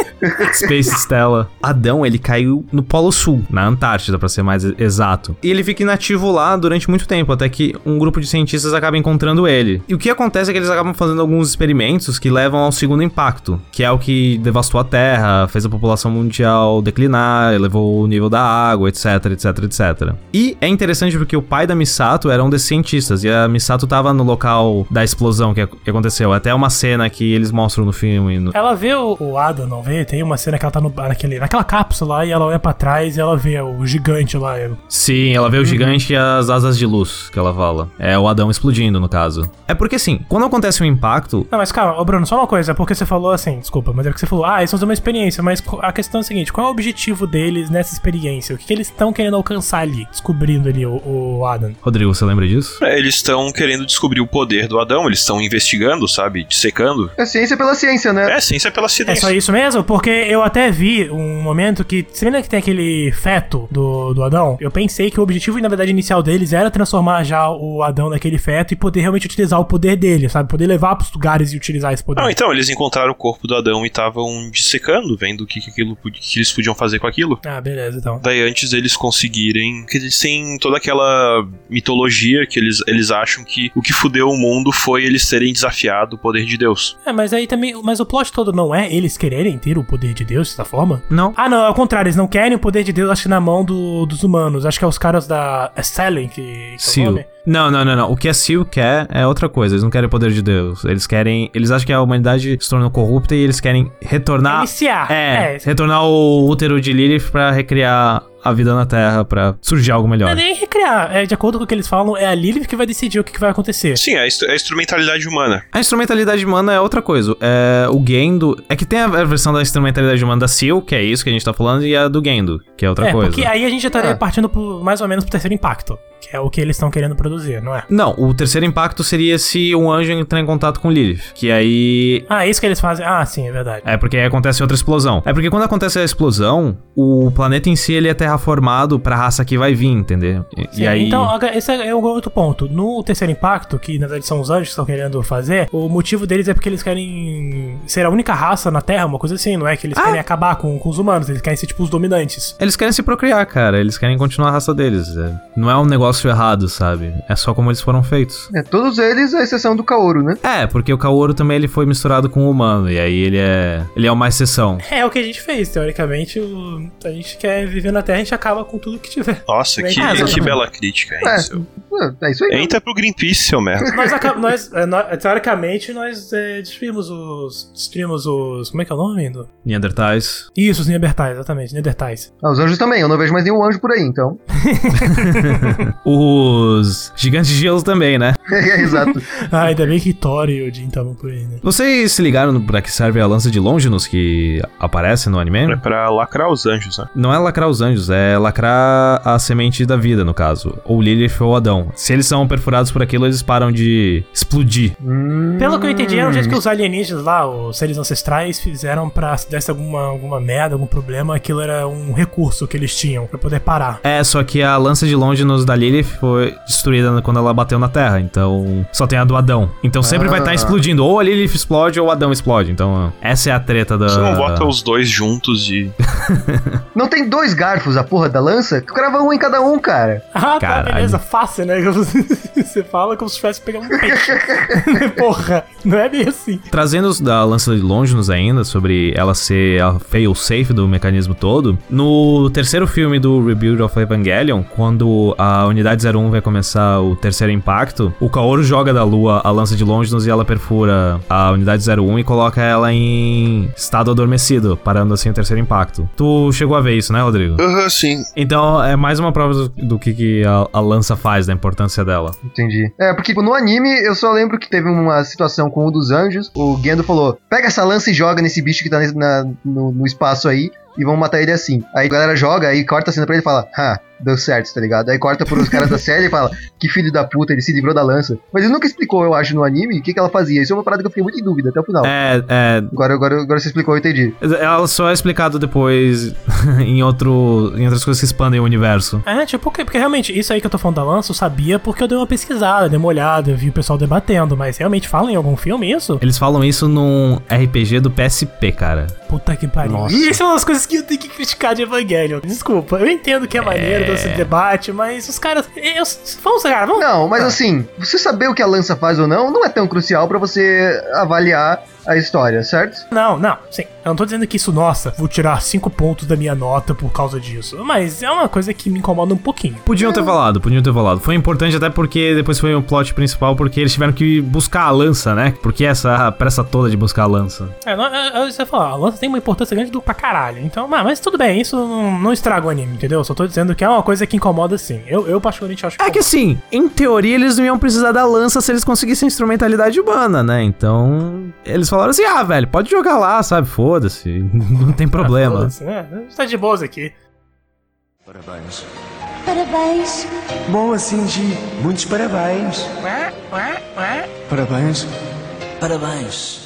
Space Stella. Adão, ele caiu no Polo Sul, na Antártida, pra ser mais exato. E ele fica inativo lá durante muito tempo, até que um grupo de cientistas acaba encontrando ele. E o que acontece é que eles acabam fazendo alguns experimentos que levam ao segundo impacto, que é o que devastou a Terra, fez a população mundial declinar, elevou o nível da água, etc, etc, etc. E é interessante porque o pai da Misato era um desses cientistas, e a Misato tava no local da explosão que, que aconteceu. Até uma cena que eles mostram no filme. no- Ela vê o, o Adam, não vê? Tem uma cena que ela tá no, naquele, naquela cápsula lá e ela olha pra trás e ela vê o gigante lá. Sim, ela vê o gigante e as asas de luz que ela fala. É o Adão explodindo, no caso. É porque assim, quando acontece um impacto. Não, mas calma, Bruno, só uma coisa, porque você falou assim, desculpa, mas é porque você falou, ah, eles vão fazer uma experiência, mas a questão é a seguinte, qual é o objetivo deles nessa experiência? O que, que eles estão querendo alcançar ali, descobrindo ali o, o Adam? Rodrigo, você lembra disso? É, eles estão querendo descobrir o poder do Adão, eles estão investigando, sabe? Dissecando. É ciência pela ciência, né? É, ciência pela É ciência. só isso mesmo? Porque eu até vi um momento que. Você lembra que tem aquele feto do, do Adão? Eu pensei que o objetivo, na verdade, inicial deles era transformar já o Adão naquele feto e poder realmente utilizar o poder dele, sabe? Poder levar pros lugares e utilizar esse poder. Não, então, eles encontraram o corpo do Adão e estavam dissecando, vendo o que, que, aquilo, que eles podiam fazer com aquilo. Ah, beleza, então. Daí antes eles conseguirem. Que eles têm toda aquela mitologia que eles, eles acham que o que fudeu o mundo foi eles terem desafiado o poder de Deus. É, mas aí também. Mas o plot todo não é eles quererem ter o poder de Deus dessa forma? Não. Ah, não, é o contrário, eles não querem o poder de Deus, acho que na mão do- dos humanos. Acho que é os caras da Stellan que. que é o Seal. nome. Não, não, não, não. O que a Seal quer é outra coisa. Eles não querem o poder de Deus. Eles querem. Eles acham que a humanidade se tornou corrupta e eles querem retornar. Iniciar. É, retornar o útero de Lilith pra recriar a vida na Terra, pra surgir algo Não melhor. é nem recriar. É, de acordo com o que eles falam, é a Lilith que vai decidir o que, que vai acontecer. Sim, é a, é a instrumentalidade humana. A instrumentalidade humana é outra coisa. É, o Gendo. É que tem a versão da instrumentalidade humana da Seal, que é isso que a gente tá falando, e a do Gendo, que é outra é, coisa. porque aí a gente já estaria Ah. partindo pro, mais ou menos pro terceiro impacto. Que é o que eles estão querendo produzir, não é? Não, o terceiro impacto seria se um anjo entrar em contato com Lilith. Que aí. Ah, é isso que eles fazem. Ah, sim, é verdade. É porque aí acontece outra explosão. É porque quando acontece a explosão, o planeta em si ele é terraformado pra raça que vai vir, entendeu? E, Sim, e aí. Então, esse é um outro ponto. No terceiro impacto, que na verdade são os anjos que estão querendo fazer, o motivo deles é porque eles querem ser a única raça na Terra, uma coisa assim, não é que eles querem acabar com, com os humanos, eles querem ser tipo os dominantes. Eles querem se procriar, cara. Eles querem continuar a raça deles. É, Não é um negócio errado, sabe? É só como eles foram feitos. É, todos eles, à exceção do Kaoru, né? É, porque o Kaoru também ele foi misturado com o humano. E aí ele é. Ele é uma exceção. É o que a gente fez, teoricamente. o- a gente quer viver na Terra, gente acaba com tudo que tiver. Nossa, que, Ah, que exatamente. bela crítica, hein? É. seu? É isso aí. Entra pro Greenpeace, seu merda. Nós, nós, é, nó- teoricamente, nós é, destruímos os. Destruímos os. Como é que é o nome? Do... Neandertais. Isso, os Neandertais, exatamente, Neandertais. Ah, os anjos também, eu não vejo mais nenhum anjo por aí, então. Os gigantes de gelo também, né? é, exato. Ah, ainda bem que Thor e Odin estavam por aí, né? Vocês se ligaram pra que serve a lança de Longinus que aparece no anime? É pra lacrar os anjos, né? Não é lacrar os anjos, é lacrar a semente da vida, no caso. Ou Lilith ou Adão. Se eles são perfurados por aquilo, eles param de explodir. Hum, Pelo que eu entendi, era um jeito que os alienígenas lá, os seres ancestrais, fizeram pra se desse alguma, alguma merda, algum problema, aquilo era um recurso que eles tinham pra poder parar. É, só que a lança de Longinus da Lilith foi destruída quando ela bateu na Terra, então só tem a do Adão. Então sempre vai estar Ah. explodindo, ou a Lilith explode ou o Adão explode. Então essa é a treta da... Você não bota os dois juntos e. Não tem dois garfos a porra da lança? Crava um em cada um, cara. Ah, tá, Caralho. beleza, fácil, né? Você fala como se estivesse pegando um peixe. Porra, não é bem assim. Trazendo da lança de Longinus ainda, sobre ela ser a fail-safe do mecanismo todo, no terceiro filme do Rebuild of Evangelion, quando a Unidade 01 vai começar o terceiro impacto, o Kaoru joga da lua a lança de Longinus e ela perfura a Unidade 01 e coloca ela em estado adormecido, parando assim o terceiro impacto. Tu chegou a ver isso, né, Rodrigo? Aham, sim. Então é mais uma prova do, do que, que a, a lança faz, da importância dela. Entendi. É, porque no anime eu só lembro que teve uma situação com um dos anjos. O Gendo falou: pega essa lança e joga nesse bicho que tá nesse- na- no, no espaço aí. E vamos matar ele assim. Aí a galera joga, aí corta a cena pra ele e fala: Ah, deu certo, tá ligado? Aí corta pros caras da série e fala, que filho da puta, ele se livrou da lança. Mas ele nunca explicou, eu acho, no anime, o que, que ela fazia. Isso é uma parada que eu fiquei muito em dúvida até o final. É, é. Agora, agora, agora você explicou, eu entendi. Ela só é explicado depois em, outro, em outras coisas que expandem o universo. É, tipo, porque, porque realmente, isso aí que eu tô falando da lança, eu sabia porque eu dei uma pesquisada, dei uma olhada, eu vi o pessoal debatendo, mas realmente falam em algum filme isso? Eles falam isso num RPG do PSP, cara. Puta que pariu. Nossa. E isso é uma das coisas que eu tenho que criticar de Evangelion. Desculpa, eu entendo que é maneiro desse debate, mas os caras. Eu, vamos, cara, vamos. Não, mas assim, você saber o que a lança faz ou não, não é tão crucial pra você avaliar a história, certo? Não, não, sim. Eu não tô dizendo que isso, nossa, vou tirar cinco pontos da minha nota por causa disso. Mas é uma coisa que me incomoda um pouquinho. Podiam ter falado, podiam ter falado. Foi importante até porque depois foi o plot principal, porque eles tiveram que buscar a lança, né? Porque essa pressa toda de buscar a lança. É, não, é, é, você falar, a lança tem uma importância grande do pra caralho. Então, mas, mas tudo bem, isso não, não estraga o anime, entendeu? Só tô dizendo que é uma coisa que incomoda sim. Eu, eu particularmente acho É que assim, em teoria eles não iam precisar da lança se eles conseguissem instrumentalidade humana, né? Então, eles falaram assim: ah, velho, pode jogar lá, sabe? Foda-se, não tem problema. Foda-se, né? Tá de boas aqui. Parabéns. Parabéns. Bom, assim, Gi, muitos parabéns. Parabéns. Parabéns.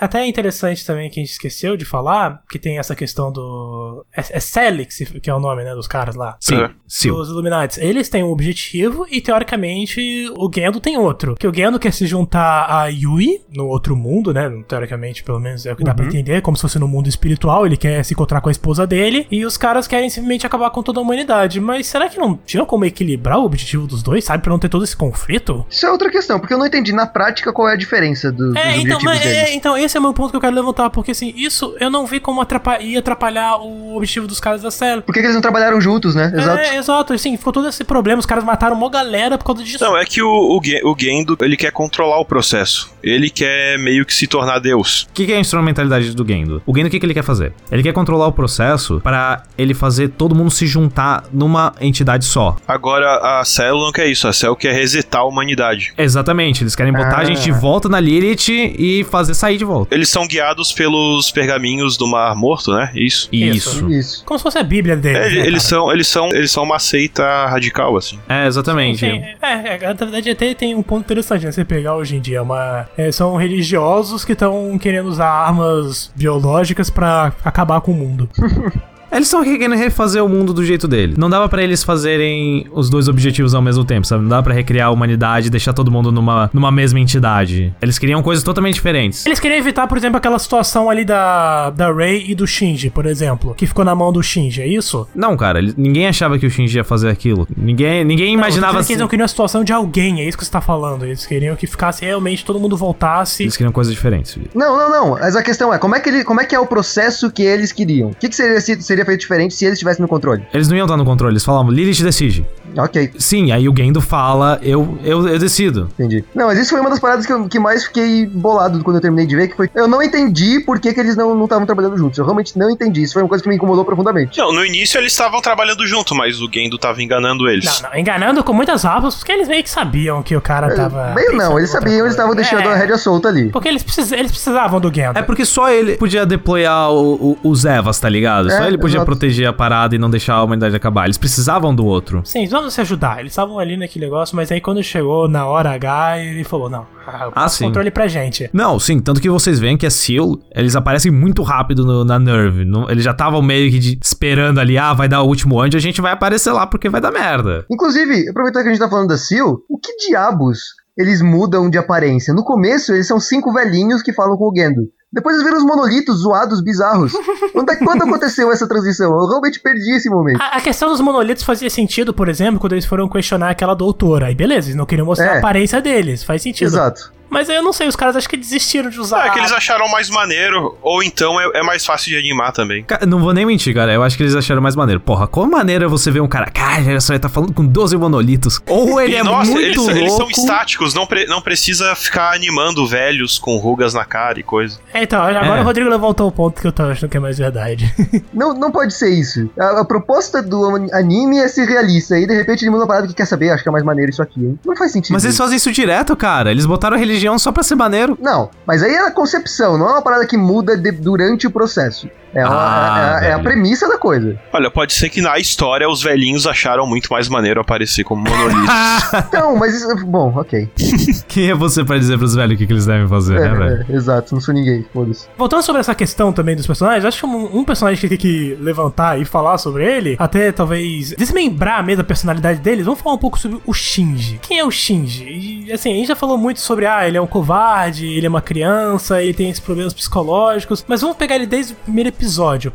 Até é interessante também que a gente esqueceu de falar, que tem essa questão do. É, é Celix, que é o nome, né, dos caras lá. Sim, É. sim. Os Illuminati. Eles têm um objetivo e, teoricamente, o Gendo tem outro. Que o Gendo quer se juntar a Yui, no outro mundo, né? Teoricamente, pelo menos é o que dá pra entender. Como se fosse no mundo espiritual. Ele quer se encontrar com a esposa dele. E os caras querem simplesmente acabar com toda a humanidade. Mas será que não tinha como equilibrar o objetivo dos dois, sabe? Pra não ter todo esse conflito? Isso é outra questão, porque eu não entendi na prática qual é a diferença dos, É, dos então, objetivos mas, deles. é, então, esse é o meu ponto que eu quero levantar, porque assim, isso eu não vi como atrapa- ia atrapalhar o objetivo dos caras da série. Por que que eles não trabalharam juntos, né? Exato. É, exato, assim, ficou todo esse problema, os caras mataram uma galera por causa disso. Não, é que o, o, o Gendo, ele quer controlar o processo. Ele quer meio que se tornar Deus. O que, que é a instrumentalidade do Gendo? O Gendo, o que, que ele quer fazer? Ele quer controlar o processo para ele fazer todo mundo se juntar numa entidade só. Agora, a Cell não quer isso. A Cell quer resetar a humanidade. Exatamente, eles querem botar Ah. a gente de volta na Lilith e fazer sair de volta. Eles são guiados pelos pergaminhos do Mar Morto, né? Isso. Isso. Isso. Como se fosse a Bíblia deles. É, né, eles, cara? são, eles, são, eles são uma seita radical, assim. É, exatamente. Sim, é, é, na verdade até tem um ponto interessante, né? Você pegar hoje em dia, é uma, é, são religiosos que estão querendo usar armas biológicas pra acabar com o mundo. Eles estão querendo refazer o mundo do jeito dele. Não dava pra eles fazerem os dois objetivos ao mesmo tempo, sabe? Não dava pra recriar a humanidade e deixar todo mundo numa, numa mesma entidade. Eles queriam coisas totalmente diferentes. Eles queriam evitar, por exemplo, aquela situação ali da, da Rey e do Shinji, por exemplo, que ficou na mão do Shinji, é isso? Não, cara, ele- ninguém achava que o Shinji ia fazer aquilo. Ninguém, ninguém Não, imaginava que assim. eles não queriam a situação de alguém, é isso que você tá falando. Eles queriam que ficasse realmente, todo mundo voltasse. Eles queriam coisas diferentes. filho. Não, não, não. Mas a questão é, como é que, ele, como é, que é o processo que eles queriam? O que, que seria, se- seria feito diferente se eles estivessem no controle? Eles não iam estar no controle, eles falavam, Lilith decide. Ok, Sim, aí o Gendo fala, eu, eu, eu decido. entendi. Não, mas isso foi uma das paradas que, eu, que mais fiquei bolado quando eu terminei de ver, que foi... Eu não entendi por que, que eles não estavam trabalhando juntos. Eu realmente não entendi. Isso foi uma coisa que me incomodou profundamente. Não, no início eles estavam trabalhando junto, mas o Gendo tava enganando eles. Não, não, enganando com muitas aspas, porque eles meio que sabiam que o cara tava. Bem, pensando não, eles sabiam, eles coisa. estavam deixando É, a rédea solta ali. Porque eles, precis- eles precisavam do Gendo. É porque só ele podia deployar o- o- os Evas, tá ligado? Só É, ele podia exato. proteger a parada e não deixar a humanidade acabar. Eles precisavam do outro. Sim, vamos se ajudar. Eles estavam ali naquele negócio, mas aí quando chegou na hora H, ele falou: não, ah, Ah, sim. controle pra gente. Não, sim, tanto que vocês veem que a Seal, eles aparecem muito rápido no- na Nerve. Não- eles já estavam meio que de- esperando ali, ah, vai dar o último anjo, a gente vai aparecer lá porque vai dar merda. Inclusive, aproveitando que a gente tá falando da Seal, o que diabos eles mudam de aparência? No começo, eles são cinco velhinhos que falam com o Gendo. Depois eles viram os monolitos zoados, bizarros. Quando, é- quando aconteceu essa transição? Eu realmente perdi esse momento. A, a questão dos monolitos fazia sentido, por exemplo, quando eles foram questionar aquela doutora. Aí beleza, eles não queriam mostrar É. a aparência deles, faz sentido. Exato. Mas aí eu não sei, os caras acho que desistiram de usar. É que eles acharam mais maneiro, ou então é, é mais fácil de animar também. Não vou nem mentir, cara. Eu acho que eles acharam mais maneiro. Porra, qual maneira você vê um cara, cara, olha só, ele tá falando com 12 monolitos. Ou ele E, é nossa, muito eles, louco. eles são estáticos, não, pre- não precisa ficar animando velhos com rugas na cara e coisa. Então, agora É. o Rodrigo levantou o ponto que eu tô achando que é mais verdade. Não, não pode ser isso. A, a proposta do anime é ser realista. E de repente ele muda uma parada que quer saber, acho que é mais maneiro isso aqui, hein? Não faz sentido. Mas eles isso. fazem isso direto, cara. Eles botaram a religião só pra ser maneiro. Não, mas aí é a concepção, não é uma parada que muda de- durante o processo. É, uma- Ah, é- é a velho. premissa da coisa. Olha, pode ser que na história os velhinhos acharam muito mais maneiro aparecer como monolitos. Então, mas isso, bom, ok. Quem é você pra dizer pros velhos o que, que eles devem fazer, É, né, velho? é, exato, não sou ninguém, foda-se. Voltando sobre essa questão também dos personagens, acho que um, um personagem que tem que levantar e falar sobre ele, até talvez desmembrar mesmo a personalidade deles, vamos falar um pouco sobre o Shinji. Quem é o Shinji? E, assim, a gente já falou muito sobre, ah, ele é um covarde, ele é uma criança, ele tem esses problemas psicológicos, mas vamos pegar ele desde o primeiro episódio,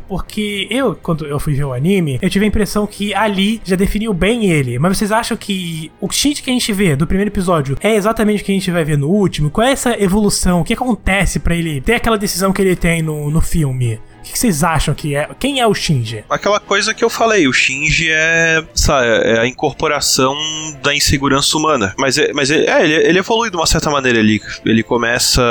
porque eu, quando eu fui ver o anime, eu tive a impressão que ali já definiu bem ele. Mas vocês acham que o Shinji que a gente vê do primeiro episódio é exatamente o que a gente vai ver no último? Qual é essa evolução? O que acontece pra ele ter aquela decisão que ele tem no, no filme? O que vocês acham que é? Quem é o Shinji? Aquela coisa que eu falei, o Shinji é, sabe, é a incorporação da insegurança humana. Mas, é, mas é, é, ele, ele evolui de uma certa maneira ali. Ele começa.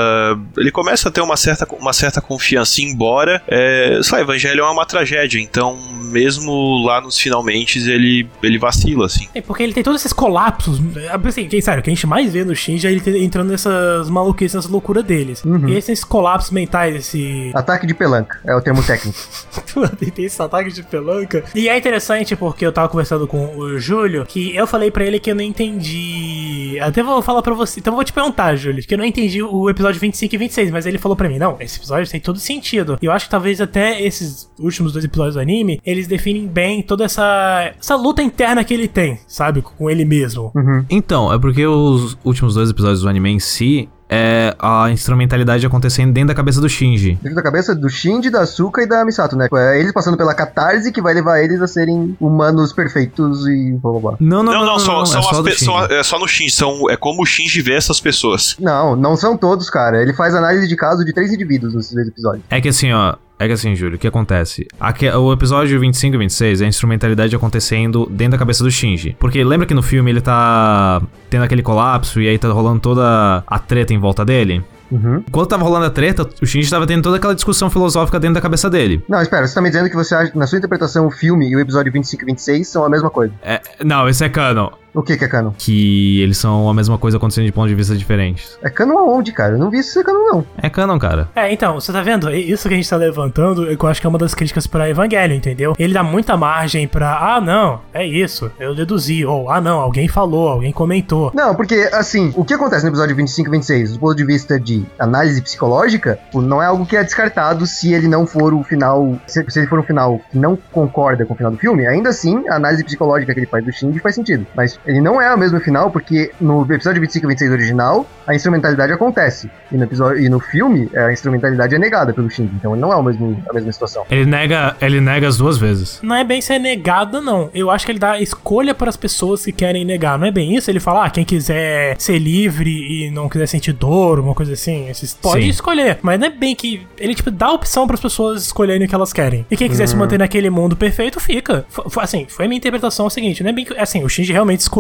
Ele começa a ter uma certa, uma certa confiança, embora. É, sabe, Evangelho é uma tragédia. Então, mesmo lá nos finalmente, ele, ele vacila, assim. É porque ele tem todos esses colapsos. Assim, que, sério, o que a gente mais vê no Shinji é ele entrando nessas maluquices, nessas loucuras deles. Uhum. E esses colapsos mentais, esse. Ataque de pelanca, é o termo técnico. Tem tem esse ataque de pelanca. E é interessante porque eu tava conversando com o Júlio que eu falei pra ele que eu não entendi. Até vou falar pra você. Então eu vou te perguntar, Júlio, que eu não entendi o episódio 25 e 26, mas ele falou pra mim: não, esse episódio tem todo sentido. E eu acho que talvez até esses últimos dois episódios do anime eles definem bem toda essa, essa luta interna que ele tem, sabe? Com ele mesmo. Então, é porque os últimos dois episódios do anime em si é a instrumentalidade acontecendo dentro da cabeça do Shinji. Dentro da cabeça do Shinji, da Asuka e da Misato, né? É eles passando pela catarse que vai levar eles a serem humanos perfeitos e blá blá blá. Não, não, Não, não, são, é são só as do pe- Shinji. são- é só no Shinji. São, é como o Shinji vê essas pessoas. Não, não são todos, cara. Ele faz análise de caso de três indivíduos nesses dois episódios. É que assim, ó. É que assim, Júlio, o que acontece? Aque- o episódio 25 e 26 é a instrumentalidade acontecendo dentro da cabeça do Shinji. Porque lembra que no filme ele tá tendo aquele colapso e aí tá rolando toda a treta em volta dele? Uhum. Enquanto tava rolando a treta, o Shinji tava tendo toda aquela discussão filosófica dentro da cabeça dele. Não, espera, você tá me dizendo que você acha, na sua interpretação, o filme e o episódio 25 e 26 são a mesma coisa. É, não, esse é canon. O que que é canon? Que eles são a mesma coisa acontecendo de pontos de vista diferentes. É canon aonde, cara? Eu não vi isso ser canon, não. É canon, cara. É, então, você tá vendo? Isso que a gente tá levantando, eu acho que é uma das críticas pra Evangelho, entendeu? Ele dá muita margem pra, ah, não, é isso, eu deduzi, ou, ah, não, alguém falou, alguém comentou. Não, porque, assim, o que acontece no episódio 25 e 26, do ponto de vista de análise psicológica, tipo, não é algo que é descartado se ele não for o final. Se, se ele for um final que não concorda com o final do filme, ainda assim, a análise psicológica que ele faz do Shinji faz sentido. Mas ele não é o mesmo final, porque no episódio 25 e 26 original, a instrumentalidade acontece. E no, episódio, e no filme, a instrumentalidade é negada pelo Shinji. Então ele não é o mesmo, a mesma situação. Ele nega, ele nega as duas vezes. Não é bem ser negada, não. Eu acho que ele dá escolha para as pessoas que querem negar. Não é bem isso? Ele fala, ah, quem quiser ser livre e não quiser sentir dor, uma coisa assim, esses pode Sim. escolher. Mas não é bem que. Ele, tipo, dá opção para as pessoas escolherem o que elas querem. E quem quiser se manter naquele mundo perfeito, fica. Fo- assim, foi a minha interpretação é o seguinte: não é bem que. Assim, o Shinji realmente escolheu.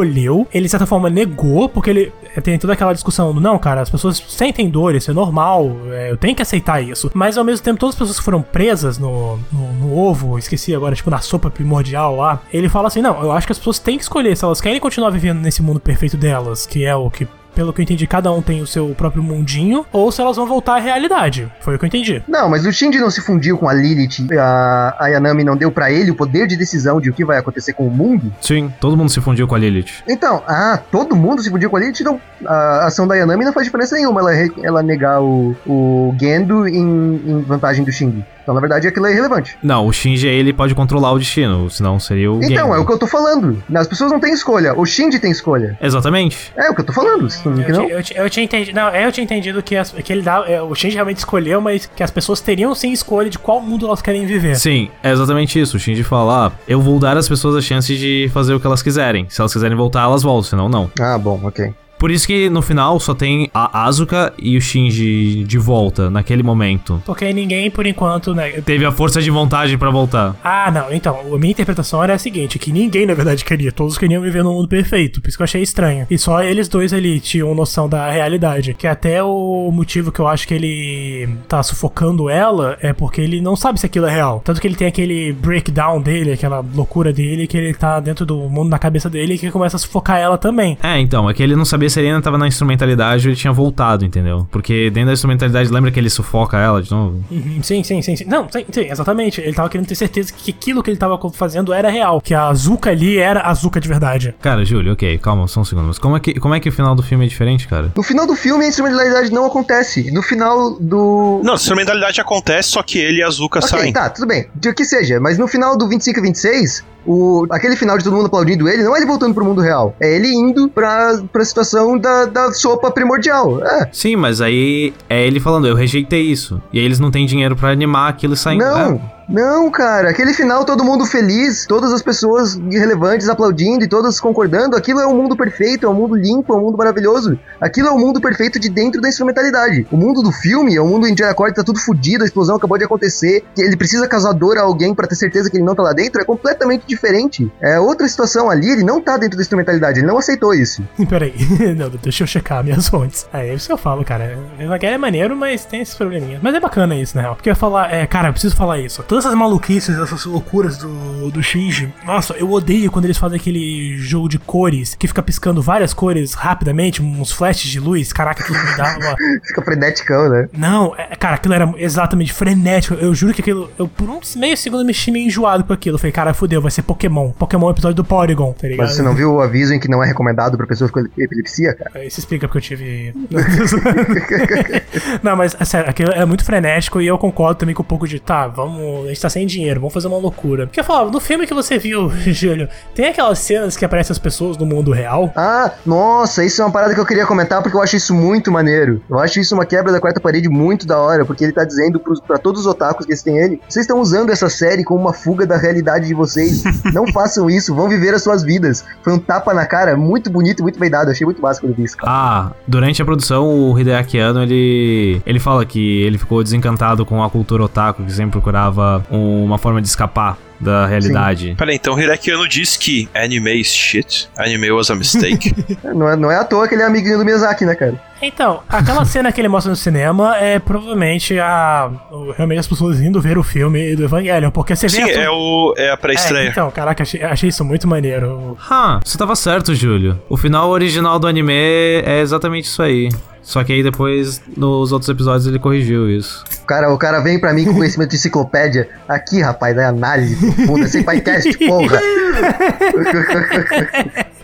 Ele, de certa forma, negou, porque ele tem toda aquela discussão não, cara, as pessoas sentem dor, isso é normal, é, eu tenho que aceitar isso. Mas ao mesmo tempo, todas as pessoas que foram presas no, no, no ovo, esqueci agora, tipo, na sopa primordial lá, ele fala assim: não, eu acho que as pessoas têm que escolher se elas querem continuar vivendo nesse mundo perfeito delas, que é o que. Pelo que eu entendi, cada um tem o seu próprio mundinho, ou se elas vão voltar à realidade. Foi o que eu entendi. Não, mas o Shinji não se fundiu com a Lilith, a, a Yanami não deu pra ele o poder de decisão de o que vai acontecer com o mundo. Sim, todo mundo se fundiu com a Lilith. Então, ah, todo mundo se fundiu com a Lilith, então a ação da Yanami não faz diferença nenhuma ela, ela negar o, o Gendo em, em vantagem do Shinji. Então, na verdade, aquilo é irrelevante. Não, o Shinji ele pode controlar o destino, senão seria o Então, Genji. é o que eu tô falando. As pessoas não têm escolha, o Shinji tem escolha. Exatamente. É o que eu tô falando, não, Eu, não. eu, ti- eu tinha entendido. Não, eu tinha entendido que, as- que ele dá. é, o Shinji realmente escolheu, mas que as pessoas teriam sim escolha de qual mundo elas querem viver. Sim, é exatamente isso. O Shinji fala, ah, eu vou dar às pessoas a chance de fazer o que elas quiserem. Se elas quiserem voltar, elas voltam, senão não. Ah, bom, ok. Por isso que no final só tem a Asuka e o Shinji de volta naquele momento. Porque ninguém, por enquanto, né? Teve a força de vontade pra voltar. Ah, não. Então, a minha interpretação era a seguinte: que ninguém, na verdade, queria. Todos queriam viver num mundo perfeito. Por isso que eu achei estranho. E só eles dois ali tinham noção da realidade. Que até o motivo que eu acho que ele tá sufocando ela é porque ele não sabe se aquilo é real. Tanto que ele tem aquele breakdown dele, aquela loucura dele, que ele tá dentro do mundo na cabeça dele e que começa a sufocar ela também. É, então, é que ele não sabia se ele ainda tava na instrumentalidade ele tinha voltado, entendeu? Porque dentro da instrumentalidade, lembra que ele sufoca ela de novo? Uhum, Sim, sim, sim, sim. Não, sim, sim, exatamente. Ele tava querendo ter certeza que aquilo que ele tava fazendo era real. Que a Azuka ali era a Azuka de verdade. Cara, Júlio, ok, calma, só um segundo. Mas como é que, como é que o final do filme é diferente, cara? No final do filme, a instrumentalidade não acontece. No final do. Não, a instrumentalidade acontece, só que ele e a Azuka Ok, saem. tá, tudo bem. De que seja, mas no final do 25 e 26, o, aquele final de todo mundo aplaudindo ele, não é ele voltando pro mundo real. É ele indo pra, pra situação da, da sopa primordial. É. Sim, mas aí é ele falando, eu rejeitei isso. E aí eles não têm dinheiro pra animar aquilo e saindo. Não, É. não, cara. Aquele final, todo mundo feliz, todas as pessoas irrelevantes aplaudindo e todas concordando. Aquilo é um mundo perfeito, é um mundo limpo, é um mundo maravilhoso. Aquilo é o mundo perfeito de dentro da instrumentalidade. O mundo do filme é um mundo em que a Cord tá tudo fudido, a explosão acabou de acontecer, ele precisa causar dor a alguém pra ter certeza que ele não tá lá dentro. É completamente diferente. É outra situação ali, ele não tá dentro da instrumentalidade, ele não aceitou isso. Peraí, não, deixa eu checar minhas fontes. É isso que eu falo, cara. Evangelion é maneiro, mas tem esses probleminhas. Mas é bacana isso, real. Porque eu ia falar, é, cara, eu preciso falar isso. Todas essas maluquices, essas loucuras do, do Shinji. Nossa, eu odeio quando eles fazem aquele jogo de cores que fica piscando várias cores rapidamente, uns flashes de luz. Caraca, aquilo me dá uma. Fica freneticão, né? Não, é, cara, aquilo era exatamente frenético. Eu juro que aquilo. Eu por um meio segundo me meio enjoado com aquilo. Eu falei, cara, fudeu, vai ser Pokémon. Pokémon é episódio do Porygon, tá ligado? Mas você não viu o aviso em que não é recomendado pra pessoas com epilepsia, cara? Isso explica porque eu tive. não, mas é sério, aquilo é muito frenético e eu concordo também com um pouco de, tá, vamos. A gente tá sem dinheiro, vamos fazer uma loucura. Porque eu falava, no filme que você viu, Júlio, tem aquelas cenas que aparecem as pessoas no mundo real. Ah, nossa, isso é uma parada que eu queria comentar porque eu acho isso muito maneiro. Eu acho isso uma quebra da quarta parede muito da hora, porque ele tá dizendo pra todos os otakus que eles têm ele, vocês estão usando essa série como uma fuga da realidade de vocês. Não façam isso, vão viver as suas vidas. Foi um tapa na cara muito bonito, muito bem dado. Eu achei muito massa quando vi isso, cara. Ah, durante a produção, o Hideaki Anno, ele, ele fala que ele ficou desencantado com a cultura otaku, que sempre procurava um- uma forma de escapar da realidade. Peraí, então Hireki Anno diz que anime is shit, anime was a mistake. Não é, não é à toa que ele é amiguinho do Miyazaki, né, cara? Então, aquela cena que ele mostra no cinema é provavelmente a. Realmente as pessoas indo ver o filme do Evangelion, porque você vê. Sim, é, o, é a É, pré-estreia. então, caraca, achei, achei isso muito maneiro. Ah, você tava certo, Júlio. O final original do anime é exatamente isso aí. Só que aí depois, nos outros episódios, ele corrigiu isso. O cara, o cara vem pra mim com conhecimento de enciclopédia. Aqui, rapaz, da análise profunda, sem podcast, porra.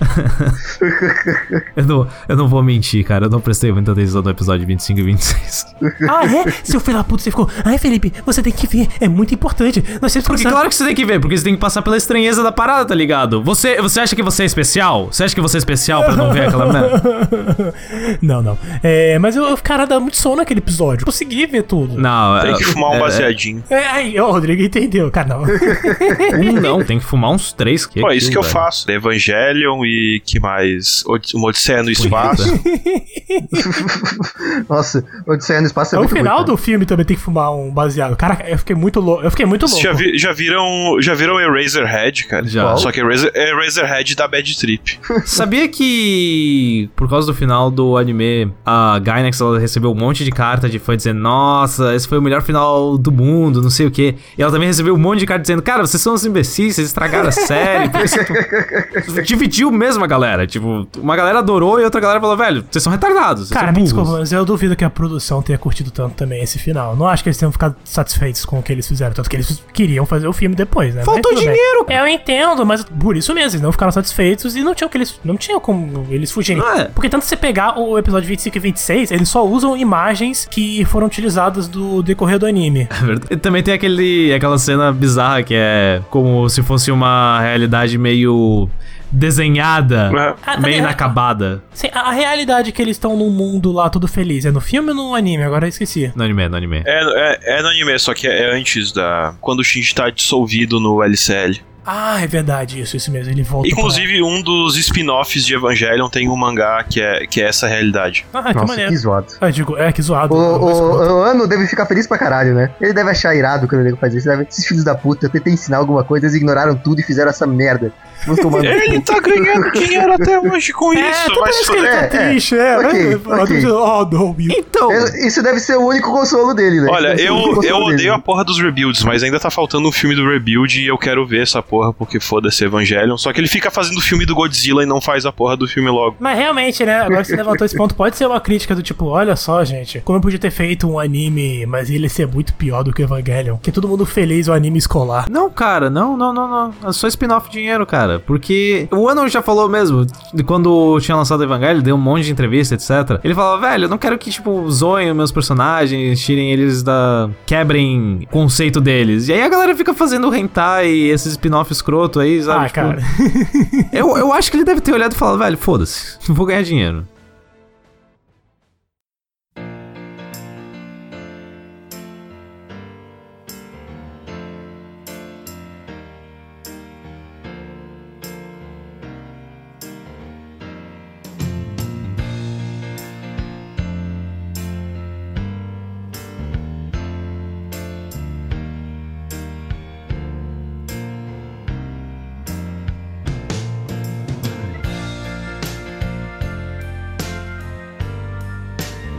Eu não, eu não vou mentir, cara. Eu não prestei muita atenção no episódio 25 e 26. Ah, é? Seu filho da puta, você ficou. Ai, Felipe, você tem que ver, é muito importante. Nós temos que Porque claro que você tem que ver, porque você tem que passar pela estranheza da parada, tá ligado? Você, você acha que você é especial? Você acha que você é especial pra não ver aquela merda? não, não. É, mas eu, cara, dá muito sono naquele episódio. Consegui ver tudo. Não, Tem que é- fumar um é- baseadinho. É, aí, o Rodrigo entendeu, cara, não. Um não, tem que fumar uns três. Que Pô, é isso que eu faço. Evangelion e que mais? Uma Odisseia no Espaço. Nossa, Odisseia no Espaço é No muito final ruim, do filme também tem que fumar um baseado. Cara, eu fiquei muito louco. Eu fiquei muito louco. Já, vi- já viram já viram Eraserhead, cara? Já. Só que Eraser, Eraserhead da Bad Trip. Sabia que por causa do final do anime, a Gainax ela recebeu um monte de carta de fã dizendo: Nossa, esse foi o melhor final do mundo, não sei o quê. E ela também recebeu um monte de carta dizendo: Cara, vocês são uns imbecis, vocês estragaram a série. Você- Dividiu mesmo a galera. Tipo, uma galera adorou e outra galera falou: Velho, vocês são retardados. Vocês Cara, são me burros." desculpa, mas eu duvido que a produção tenha curtido tanto também esse final. Não acho que eles tenham ficado satisfeitos com o que eles fizeram. Tanto que eles queriam fazer o filme depois, né? Faltou bem. dinheiro. Eu entendo, mas por isso mesmo, eles não ficaram satisfeitos e não tinham que eles. Não tinham como eles fugirem. É. Porque tanto você pegar o episódio 25 e 26, eles só usam imagens que foram utilizadas do decorrer do anime. É verdade. E também tem aquele, aquela cena bizarra que é como se fosse uma realidade meio desenhada, Ah, meio é. inacabada. Sim, a a realidade é que eles estão num mundo lá todo feliz. É no filme ou no anime? Agora eu esqueci. No anime, no anime. É, é, é no anime, só que é antes da. Quando o Shinji tá dissolvido no LCL. Ah, é verdade, isso, isso mesmo. Ele volta. Inclusive, um dos spin-offs de Evangelion tem um mangá que é, que é essa realidade. Ah, que Nossa, maneiro. que zoado. Ah, eu digo, é que zoado. O, o, o Ano deve ficar feliz pra caralho, né? Ele deve achar irado quando ele faz isso. Ele deve, Esses filhos da puta, eu tentei ensinar alguma coisa, eles ignoraram tudo e fizeram essa merda. Ele tá ganhando dinheiro até hoje com É, isso, vai se parece que ele tá É, é. triste, é. Ok, né? ok. Oh, não, Will. Então, É, Isso deve ser o único consolo dele, né? Olha, eu, eu consolo dele. odeio a porra dos rebuilds, mas ainda tá faltando um filme do rebuild e eu quero ver essa porra porque foda-se Evangelion. Só que ele fica fazendo o filme do Godzilla e não faz a porra do filme logo. Mas realmente, né? Agora que você levantou esse ponto, pode ser uma crítica do tipo, olha só, gente, como eu podia ter feito um anime, mas ele ser muito pior do que Evangelion. Que todo mundo feliz o anime escolar. Não, cara, não, não, não, não. É só spin-off dinheiro, cara. Porque o Ano já falou mesmo, de quando tinha lançado Evangelho, deu um monte de entrevista, etc. Ele falava, velho, eu não quero que, tipo, zoem os meus personagens, tirem eles da. quebrem o conceito deles. E aí a galera fica fazendo hentai e esses spin-off escroto aí, sabe? Ah, Tipo, cara. Eu, eu acho que ele deve ter olhado e falado, velho, foda-se, vou ganhar dinheiro.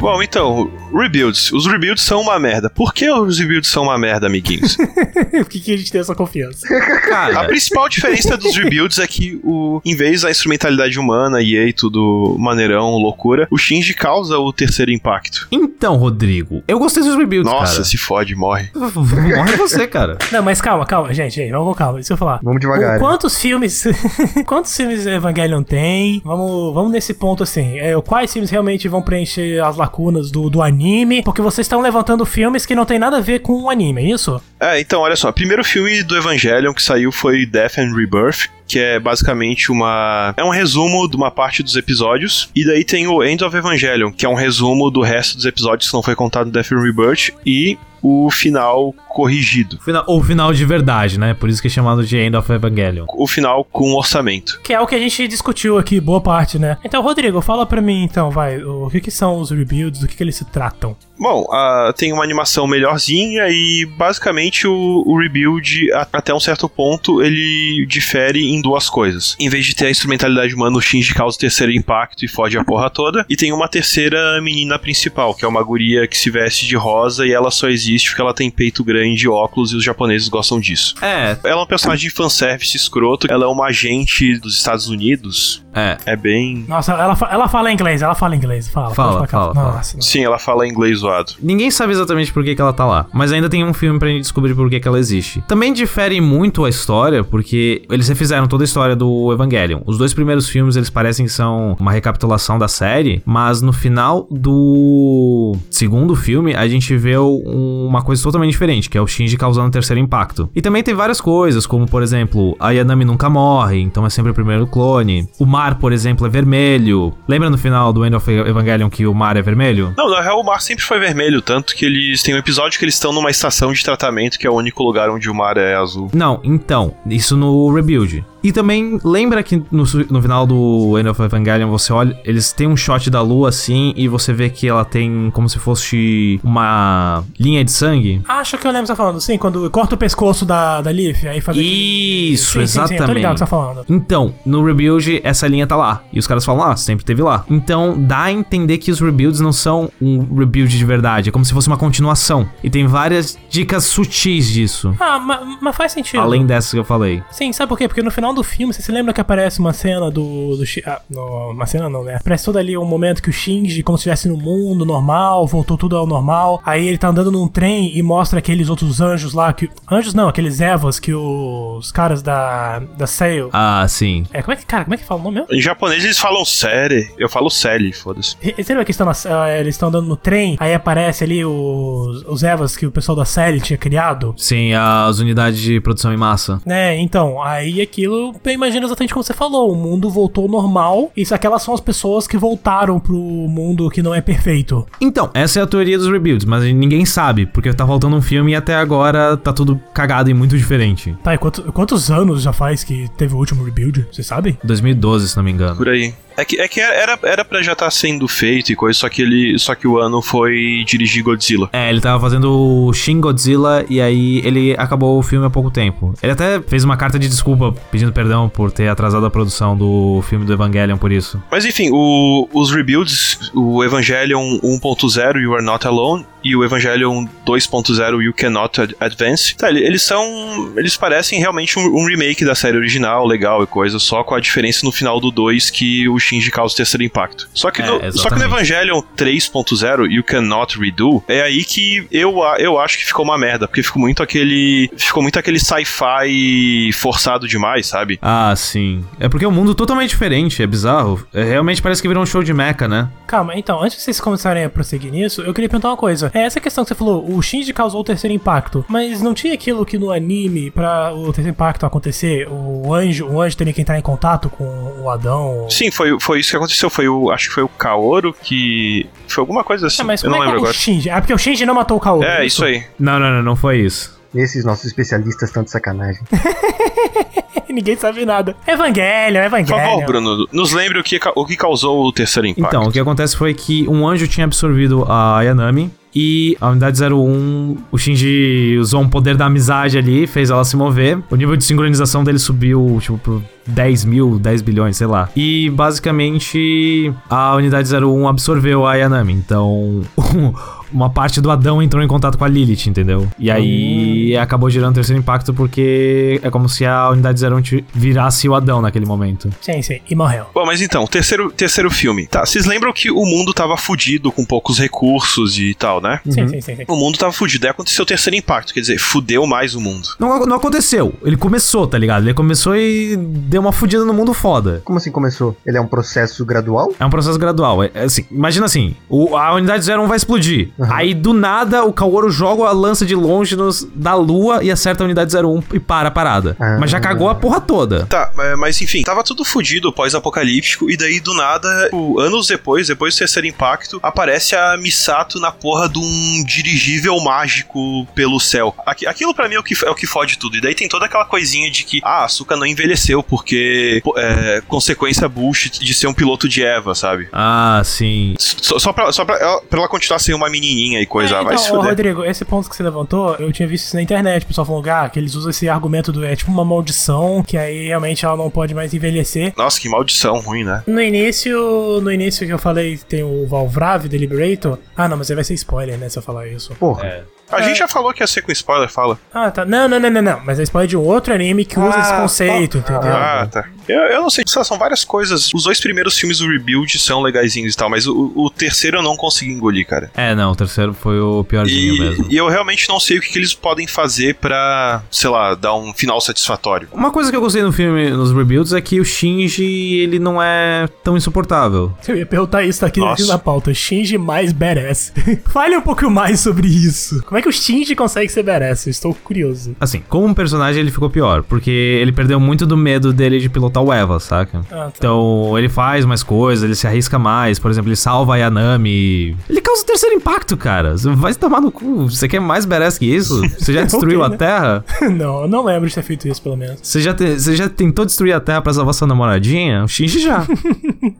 Bom, então, rebuilds. Os rebuilds são uma merda. Por que os rebuilds são uma merda, amiguinhos? Por que, que a gente tem essa confiança? A Cara, principal diferença dos rebuilds é que, o, em vez da instrumentalidade humana, e aí tudo maneirão, loucura, o Shinji causa o terceiro impacto. então, Rodrigo, eu gostei dos rebuilds, Nossa, cara. se fode, morre. Morre você, cara. Não, mas calma, calma, gente, gente, vamos com calma, isso que eu falar. Vamos devagar. O- Quantos filmes. quantos filmes Evangelion tem? Vamos, vamos nesse ponto assim. É, quais filmes realmente vão preencher as lacunas do, do anime? Porque vocês estão levantando filmes que não tem nada a ver com o anime, é isso? É, então, olha só. O primeiro filme do Evangelion que saiu foi Death and Rebirth, que é basicamente uma. É um resumo de uma parte dos episódios. E daí tem o End of Evangelion, que é um resumo do resto dos episódios que não foi contado no Death and Rebirth. E o final corrigido. Final- Ou final de verdade, né? Por isso que é chamado de End of Evangelion. O final com orçamento. Que é o que a gente discutiu aqui, boa parte, né? Então, Rodrigo, fala pra mim, então, vai, o que, que são os rebuilds, do que, que eles se tratam? Bom, ah, tem uma animação melhorzinha e basicamente o, o rebuild, a- até um certo ponto, ele difere em duas coisas. Em vez de ter a instrumentalidade humana, o Shinji causa o terceiro impacto e fode a porra toda. E tem uma terceira menina principal, que é uma guria que se veste de rosa e ela só existe porque ela tem peito grande óculos e os japoneses gostam disso. É, Ela é um personagem de fanservice escroto, ela é uma agente dos Estados Unidos. É. É bem. Nossa, ela, fa- ela fala inglês, ela fala inglês, fala. Fala, fala, fala. Nossa, Sim, ela fala inglês zoado. Ninguém sabe exatamente por que, que ela tá lá, mas ainda tem um filme pra gente descobrir por que, que ela existe. Também difere muito a história, porque eles refizeram toda a história do Evangelion. Os dois primeiros filmes, eles parecem que são uma recapitulação da série, mas no final do segundo filme, a gente vê um- uma coisa totalmente diferente, que é o Shinji causando o terceiro impacto. E também tem várias coisas, como por exemplo, a Yanami nunca morre, então é sempre o primeiro clone. O mar, por exemplo, é vermelho. Lembra no final do End of Evangelion que o mar é vermelho? Não, na real o mar sempre foi vermelho, tanto que eles têm um episódio que eles estão numa estação de tratamento que é o único lugar onde o mar é azul. Não, então, isso no Rebuild. E também lembra que no, no final do End of Evangelion você olha, eles têm um shot da lua assim e você vê que ela tem como se fosse uma linha de sangue? Acho que eu lembro o que você tá falando, sim, quando corta o pescoço da, da Leaf, aí faz aquele- Isso, Sim, sim, sim, eu tô exatamente. ligado o que você tá falando. Então, no Rebuild, essa linha tá lá. E os caras falam, ah, sempre teve lá. Então, dá a entender que os Rebuilds não são um Rebuild de verdade. É como se fosse uma continuação. E tem várias dicas sutis disso. Ah, ma- mas faz sentido. Além dessas que eu falei. Sim, sabe por quê? Porque no final do filme, você se lembra que aparece uma cena do. do ah, no- uma cena não, né? Aparece todo ali um momento que o Shinji, como se estivesse no mundo normal, voltou tudo ao normal. Aí ele tá andando num trem e mostra aqueles outros anjos lá que. Anjos não, aqueles Evas que os caras da. da Sail. Ah, sim. É, como é que, cara, como é que fala o nome mesmo? Em japonês eles falam série, eu falo série, foda-se. Você lembra que estão na- ah, eles estão andando no trem, aí aparece ali os, os Evas que o pessoal da série tinha criado? Sim, as unidades de produção em massa. É, então, aí aquilo, eu imagino exatamente como você falou, o mundo voltou ao normal, e se aquelas são as pessoas que voltaram pro mundo que não é perfeito. Então, essa é a teoria dos rebuilds, mas ninguém sabe, porque tá faltando um filme e até agora tá tudo cagado e muito diferente. Tá, e quanto- quantos anos já faz que teve o último rebuild? Você sabe? 2012, se não me engano. Por aí. É que, é que era, era pra já estar sendo feito e coisa, só que ele. Só que o ano foi dirigir Godzilla. É, ele tava fazendo o Shin Godzilla e aí ele acabou o filme há pouco tempo. Ele até fez uma carta de desculpa pedindo perdão por ter atrasado a produção do filme do Evangelion por isso. Mas enfim, o- os rebuilds, o Evangelion 1.0 You Are Not Alone e o Evangelion 2.0 You Cannot Ad- Advance, tá, ele- eles são. Eles parecem realmente um, um remake da série original, legal e coisa, só com a diferença no final do 2 que o Shinji causa o terceiro impacto. Só que, É, no, só que no. Evangelion 3.0 You Cannot Redo, é aí que eu, eu acho que ficou uma merda, porque ficou muito aquele. Ficou muito aquele sci-fi forçado demais, sabe? Ah, sim. É porque é um mundo totalmente diferente, é bizarro. É, realmente parece que virou um show de mecha, né? Calma, então, antes de vocês começarem a prosseguir nisso, eu queria perguntar uma coisa. É essa questão que você falou, o Shinji causou o terceiro impacto, mas não tinha aquilo que no anime, pra o terceiro impacto acontecer, o anjo, o anjo teria que entrar em contato com o Adão? Sim, foi, foi isso que aconteceu. Foi o. Acho que foi o Kaoru que. Foi alguma coisa assim. É, mas eu como não é lembro é o agora. Shinji? Ah, porque o Shinji não matou o Kaoru. É, isso aí. Não, não, não, não foi isso. Esses nossos especialistas estão de sacanagem. Ninguém sabe nada. Evangelho, Por Evangelho. favor, Bruno, nos lembre o que, o que causou o terceiro impacto. Então, o que acontece foi que um anjo tinha absorvido a Ayanami e a unidade 01, o Shinji usou um poder da amizade ali, fez ela se mover. O nível de sincronização dele subiu, tipo, pro 10 mil, 10 bilhões, sei lá. E basicamente a unidade 01 absorveu a Ayanami. Então, uma parte do Adão entrou em contato com a Lilith, entendeu? E aí acabou gerando o terceiro impacto porque é como se a unidade 01 ti- virasse o Adão naquele momento. Sim, sim, e morreu. Bom, mas então, terceiro, terceiro filme. Tá, vocês lembram que o mundo tava fudido com poucos recursos e tal, né? Sim, sim, sim, sim. O mundo tava fudido. Aí aconteceu o terceiro impacto, quer dizer, fudeu mais o mundo. Não, não aconteceu. Ele começou, tá ligado? Ele começou e deu uma fudida no mundo foda. Como assim começou? Ele é um processo gradual? É um processo gradual. É, é assim, imagina assim: o- a unidade 01 vai explodir. Aí do nada o Kaoru joga a lança de longe nos- da lua e acerta a unidade 01 e para a parada. Ah. Mas já cagou a porra toda. Tá, é, mas enfim, tava tudo fudido pós-apocalíptico, e daí do nada, o- anos depois, depois do terceiro impacto, aparece a Misato na porra um dirigível mágico pelo céu. Aqui- aquilo pra mim é o, que, é o que fode tudo. E daí tem toda aquela coisinha de que, ah, a Asuka não envelheceu porque é consequência bullshit de ser um piloto de Eva, sabe? Ah, sim. Só, só, pra, só pra, ela, pra ela continuar sendo uma menininha e coisa, É, ah, vai se então, ô, fuder. Rodrigo, esse ponto que você levantou, eu tinha visto isso na internet, o pessoal falando ah, que eles usam esse argumento do é tipo uma maldição, que aí realmente ela não pode mais envelhecer. Nossa, que maldição ruim, né? No início, no início que eu falei, tem o Valvrave Deliberator. Ah, não, mas aí vai ser spoiler, né, se eu falar isso. Porra. A gente já falou que ia ser com spoiler, fala. Ah, tá. Não, não, não, não, não. Mas é spoiler de um outro anime que usa esse conceito, entendeu? Ah, tá. Eu, eu não sei, são são várias coisas. Os dois primeiros filmes do Rebuild são legaisinhos e tal, mas o, o terceiro eu não consegui engolir, cara. É, não, o terceiro foi o piorzinho mesmo. E, e eu realmente não sei o que, que eles podem fazer pra, sei lá, dar um final satisfatório. Uma coisa que eu gostei no filme, nos rebuilds, é que o Shinji, ele não é tão insuportável. Eu ia perguntar isso tá aqui Nossa. na pauta. Shinji mais badass. Fale um pouco mais sobre isso. Como é que o Shinji consegue ser badass? Eu estou curioso. Assim, como um personagem ele ficou pior, porque ele perdeu muito do medo dele de pilotar o Eva, saca? Ah, tá. Então, ele faz mais coisas, ele se arrisca mais, por exemplo, ele salva a Yanami. Ele causa o terceiro impacto, cara. Você vai se tomar no cu. Você quer mais badass que isso? Você já destruiu Ok, a né? Terra? não, eu não lembro de ter feito isso, pelo menos. Você já, te- você já tentou destruir a Terra pra salvar sua namoradinha? O Shinji já.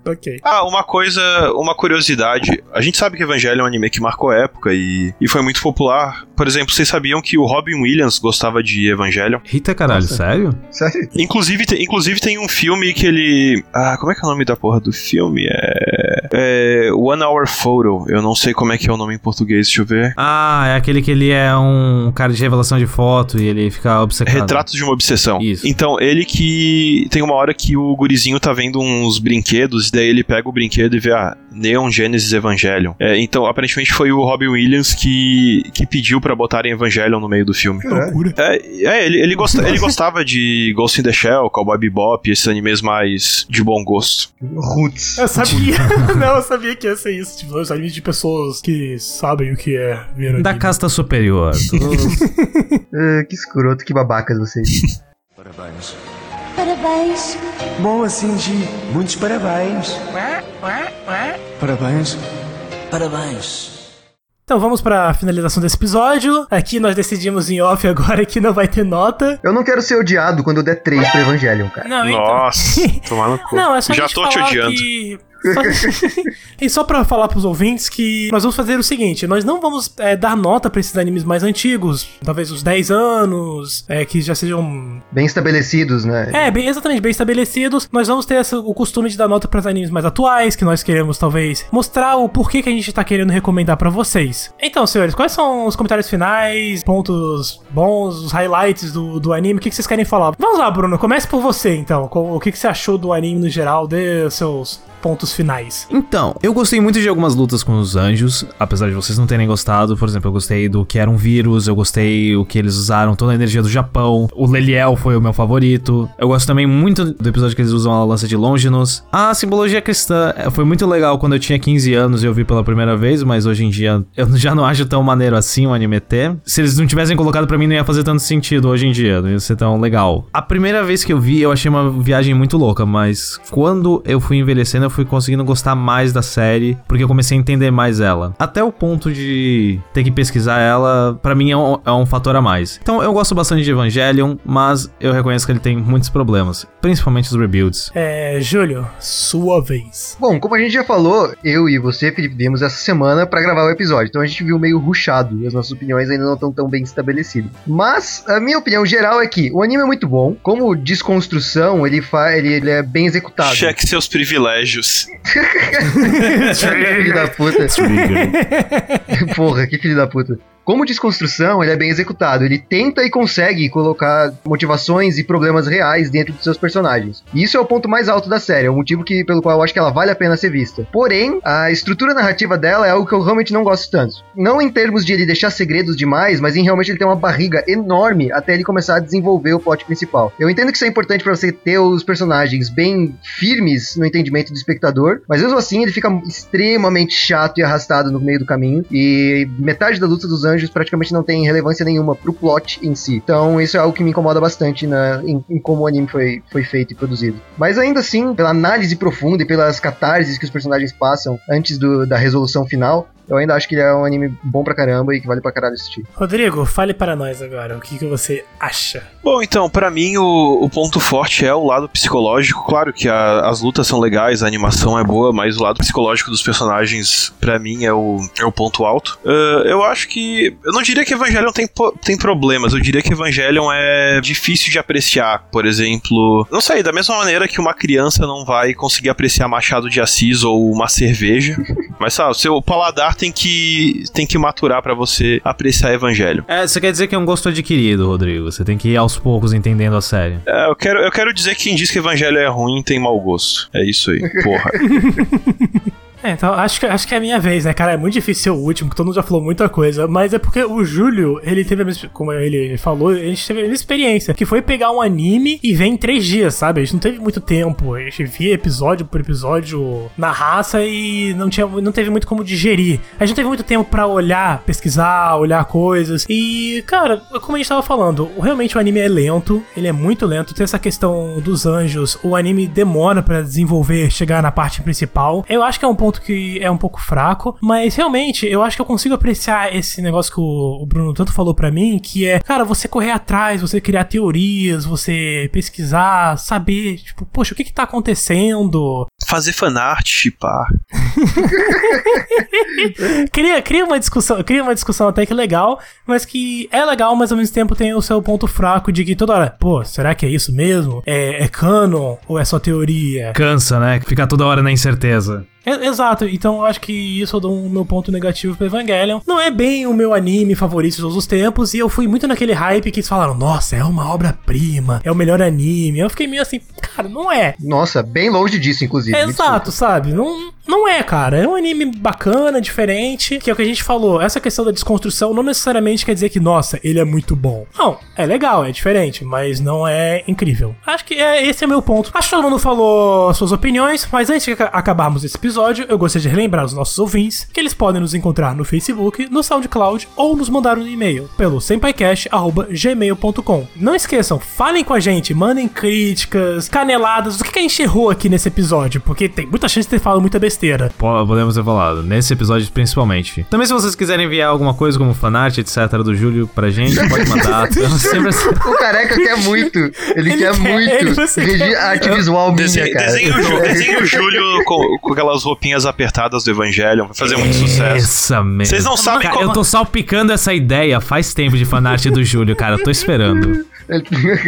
Ok. Ah, uma coisa, uma curiosidade. A gente sabe que Evangelho é um anime que marcou a época e, e foi muito popular. Por exemplo, vocês sabiam que o Robin Williams gostava de Evangelho? Eita caralho, sério? Sério? Inclusive, tem, inclusive tem um filme que ele. Ah, como é que é o nome da porra do filme? É. é One Hour Photo. Eu não sei como é que é o nome em português, deixa eu ver. Ah, é aquele que ele é um cara de revelação de foto e ele fica obcecado. Retrato de uma obsessão. Isso. Então, ele que. Tem uma hora que o gurizinho tá vendo uns brinquedos, e daí ele pega o brinquedo e vê, ah, Neon Genesis Evangelion. É, então, aparentemente foi o Robin Williams que, que pediu pra botarem Evangelion no meio do filme. Que loucura. É, é, ele, ele, gosta- ele gostava de Ghost in the Shell, Cowboy Bebop, esses animes mais de bom gosto. Roots. Eu sabia. não, eu sabia que ia ser isso. Tipo, os animes de pessoas que sabem o que é ver Da anime. casta superior. Ah, que escroto, que babacas vocês. Parabéns. Parabéns. Bom, assim, Gi, muitos parabéns. Parabéns. Parabéns. Então vamos pra finalização desse episódio. Aqui nós decidimos em off agora que não vai ter nota. Eu não quero ser odiado quando eu der 3 pro Evangelion, cara. Não, então- Nossa, tomar no cu. Não, é só a Já tô te odiando. que- e só pra falar pros ouvintes que nós vamos fazer o seguinte: nós não vamos é, dar nota pra esses animes mais antigos, talvez uns 10 anos, é, que já sejam. Bem estabelecidos, né? É, bem, exatamente, bem estabelecidos. Nós vamos ter essa- o costume de dar nota pros animes mais atuais, que nós queremos talvez mostrar o porquê que a gente tá querendo recomendar pra vocês. Então, senhores, quais são os comentários finais, pontos bons, os highlights do, do anime? O que, que vocês querem falar? Vamos lá, Bruno, comece por você então. Com- O que, que você achou do anime no geral? Dê seus pontos finais. Então, eu gostei muito de algumas lutas com os anjos, apesar de vocês não terem gostado. Por exemplo, eu gostei do que era um vírus, eu gostei o que eles usaram, toda a energia do Japão. O Leliel foi o meu favorito. Eu gosto também muito do episódio que eles usam a lança de Longinus. A simbologia cristã eh, foi muito legal quando eu tinha 15 anos e eu vi pela primeira vez, mas hoje em dia eu já não acho tão maneiro assim o anime ter. Se eles não tivessem colocado pra mim, não ia fazer tanto sentido hoje em dia, não ia ser tão legal. A primeira vez que eu vi, eu achei uma viagem muito louca, mas quando eu fui envelhecendo, eu fui conseguindo gostar mais da série, porque eu comecei a entender mais ela. Até o ponto de ter que pesquisar ela, pra mim é um, é um fator a mais. Então eu gosto bastante de Evangelion, mas eu reconheço que ele tem muitos problemas, principalmente os rebuilds. É, Júlio, sua vez. Bom, como a gente já falou, eu e você, Felipe, viemos essa semana pra gravar o episódio. Então a gente viu meio ruchado e as nossas opiniões ainda não estão tão bem estabelecidas. Mas a minha opinião geral é que o anime é muito bom. Como desconstrução, ele, fa ele, ele é bem executado. Cheque seus privilégios. filho da puta. Porra, que filho da puta. Como desconstrução, ele é bem executado. Ele tenta e consegue colocar motivações e problemas reais dentro dos seus personagens. E isso é o ponto mais alto da série, é o motivo que, pelo qual eu acho que ela vale a pena ser vista. Porém, a estrutura narrativa dela é algo que eu realmente não gosto tanto. Não em termos de ele deixar segredos demais, mas em realmente ele ter uma barriga enorme até ele começar a desenvolver o plot principal. Eu entendo que isso é importante pra você ter os personagens bem firmes no entendimento do espectador, mas mesmo assim ele fica extremamente chato e arrastado no meio do caminho. E metade da luta dos anjos praticamente não tem relevância nenhuma pro plot em si. Então isso é algo que me incomoda bastante na, em, em como o anime foi, foi feito e produzido. Mas ainda assim, pela análise profunda e pelas catarses que os personagens passam antes do- da resolução final, eu ainda acho que ele é um anime bom pra caramba e que vale pra caralho assistir. Rodrigo, fale para nós agora. O que, que você acha? Bom, então, pra mim o, o ponto forte é o lado psicológico. Claro que a- as lutas são legais, a animação é boa, mas o lado psicológico dos personagens, pra mim, é o, é o ponto alto. Ah, eu acho que. Eu não diria que Evangelion tem, tem problemas, eu diria que Evangelion é difícil de apreciar. Por exemplo, não sei, da mesma maneira que uma criança não vai conseguir apreciar Machado de Assis ou uma cerveja. Mas sabe, o seu paladar tem que, tem que maturar pra você apreciar Evangelho. É, você quer dizer que é um gosto adquirido, Rodrigo. Você tem que ir aos poucos entendendo a série. É, eu quero, eu quero dizer que quem diz que Evangelho é ruim tem mau gosto. É isso aí, porra. É, então acho que, acho que é a minha vez, né, cara? É muito difícil ser o último, que todo mundo já falou muita coisa. Mas é porque o Júlio, ele teve a mesma. Como ele falou, a gente teve a mesma experiência. Que foi pegar um anime e ver em três dias, sabe? A gente não teve muito tempo. A gente via episódio por episódio na raça e não, tinha, não teve muito como digerir. A gente não teve muito tempo pra olhar, pesquisar, olhar coisas. E, cara, como a gente tava falando, realmente o anime é lento. Ele é muito lento. Tem essa questão dos anjos. O anime demora pra desenvolver, chegar na parte principal. Eu acho que é um ponto que é um pouco fraco, mas realmente eu acho que eu consigo apreciar esse negócio que o o Bruno tanto falou pra mim, que é, cara, você correr atrás, você criar teorias, você pesquisar, saber, tipo, poxa, o que que tá acontecendo? Fazer fanart, chipar. cria, cria uma discussão, cria uma discussão até que legal, mas que é legal, mas ao mesmo tempo tem o seu ponto fraco de que toda hora, pô, será que é isso mesmo? É, é canon ou é só teoria? Cansa, né? Ficar toda hora na incerteza. É- exato, então eu acho que isso eu dou um meu ponto negativo pro Evangelion. Não é bem o meu anime favorito de todos os tempos, e eu fui muito naquele hype que eles falaram, nossa, é uma obra-prima, é o melhor anime. Eu fiquei meio assim, cara, não é. Nossa, bem longe disso, inclusive. Exato, sabe? Não, não é, cara. É um anime bacana, diferente, que é o que a gente falou. Essa questão da desconstrução não necessariamente quer dizer que, nossa, ele é muito bom. Não, é legal, é diferente, mas não é incrível. Acho que é, esse é meu ponto. Acho que todo mundo falou as suas opiniões, mas antes de aca- acabarmos esse episódio, eu gostaria de relembrar os nossos ouvintes que eles podem nos encontrar no Facebook, no SoundCloud ou nos mandar um e-mail pelo senpaicast.gmail.com. Não esqueçam, falem com a gente, mandem críticas, caneladas, o que que a gente errou aqui nesse episódio, porque tem muita chance de ter falado muita besteira. Besteira. Po- Podemos ter falado, nesse episódio principalmente. Também se vocês quiserem enviar alguma coisa como fanart, etc, do Júlio pra gente, pode mandar. Sempre assim. O careca quer muito. Ele, Ele quer, quer, muito. ele- quer- arte visual minha, Desenho, cara. desenho, o Jú- desenho o Júlio com, com aquelas roupinhas apertadas do Evangelion. Vai fazer muito sucesso. Essa mesmo. Vocês não sabem Cara, como- eu tô salpicando essa ideia faz tempo de fanart do Júlio, cara. Eu tô esperando.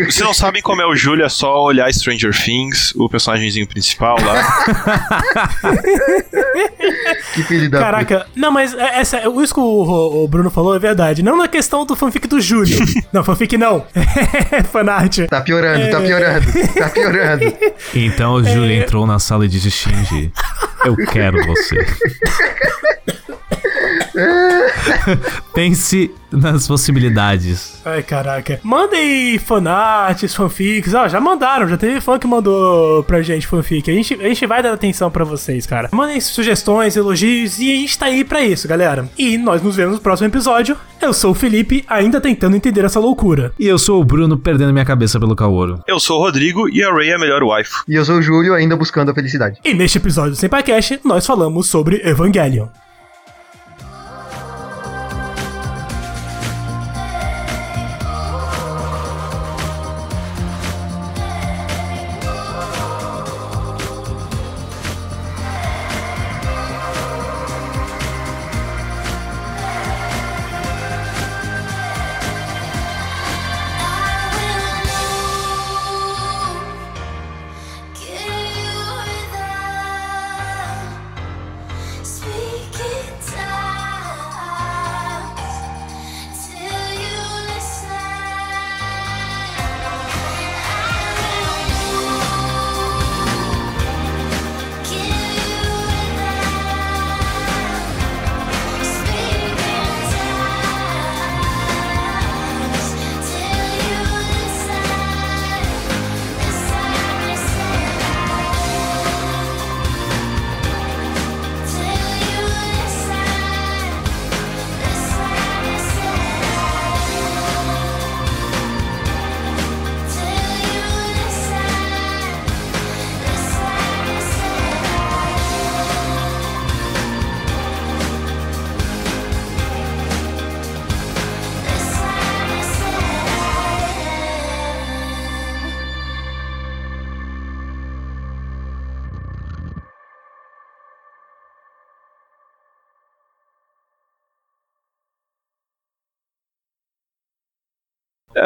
Vocês não sabem como é o Júlio, é só olhar Stranger Things, o personagemzinho principal lá. que filho da puta. Caraca, não, mas é- essa, isso que o, o Bruno falou é verdade. Não na questão do fanfic do Júlio. não, fanfic não. Fanart. Tá piorando, tá piorando, tá piorando. Então o Júlio entrou na sala e disse: Shinji, eu quero você. Pense nas possibilidades. Ai, caraca. Mandem fanarts, fanfics. Ó, já mandaram, já teve fã que mandou pra gente fanfic. A gente, a gente vai dar atenção pra vocês, cara. Mandem sugestões, elogios e a gente tá aí pra isso, galera. E nós nos vemos no próximo episódio. Eu sou o Felipe, ainda tentando entender essa loucura. E eu sou o Bruno perdendo minha cabeça pelo Kaoro. Eu sou o Rodrigo e a Ray é a melhor wife. E eu sou o Júlio, ainda buscando a felicidade. E neste episódio do Senpacast, nós falamos sobre Evangelion.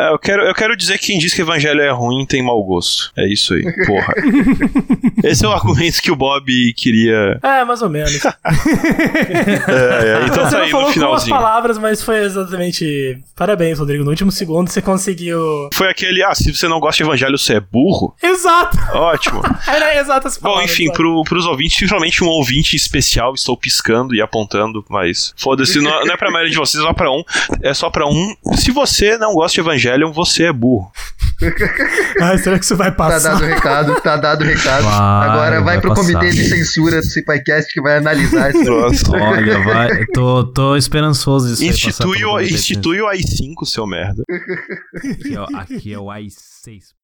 É, eu, quero, eu quero dizer que quem diz que Evangelho é ruim tem mau gosto. É isso aí, porra. Esse é o argumento que o Bob queria. É, mais ou menos. É, é, então você tá não aí falou no as finalzinho. palavras, mas foi exatamente. Parabéns, Rodrigo. No último segundo você conseguiu. Foi aquele, ah, se você não gosta de Evangelho, você é burro? Exato! Ótimo. Era exato essa Bom, palavra, enfim, pro, pros ouvintes, principalmente um ouvinte especial, estou piscando e apontando, mas foda-se, não, não é pra maioria de vocês, é só pra um. É só pra um. Se você não gosta de Evangelion, você é burro. Ai, será que isso vai Tá passar? dado o recado, tá dado o recado. Vai, Agora vai, vai pro passar. comitê de censura do Cipacast que vai analisar isso. Nossa. Olha, vai. Tô, tô esperançoso disso Institui o, institui o AI5, seu merda. Aqui, ó, aqui é o i6.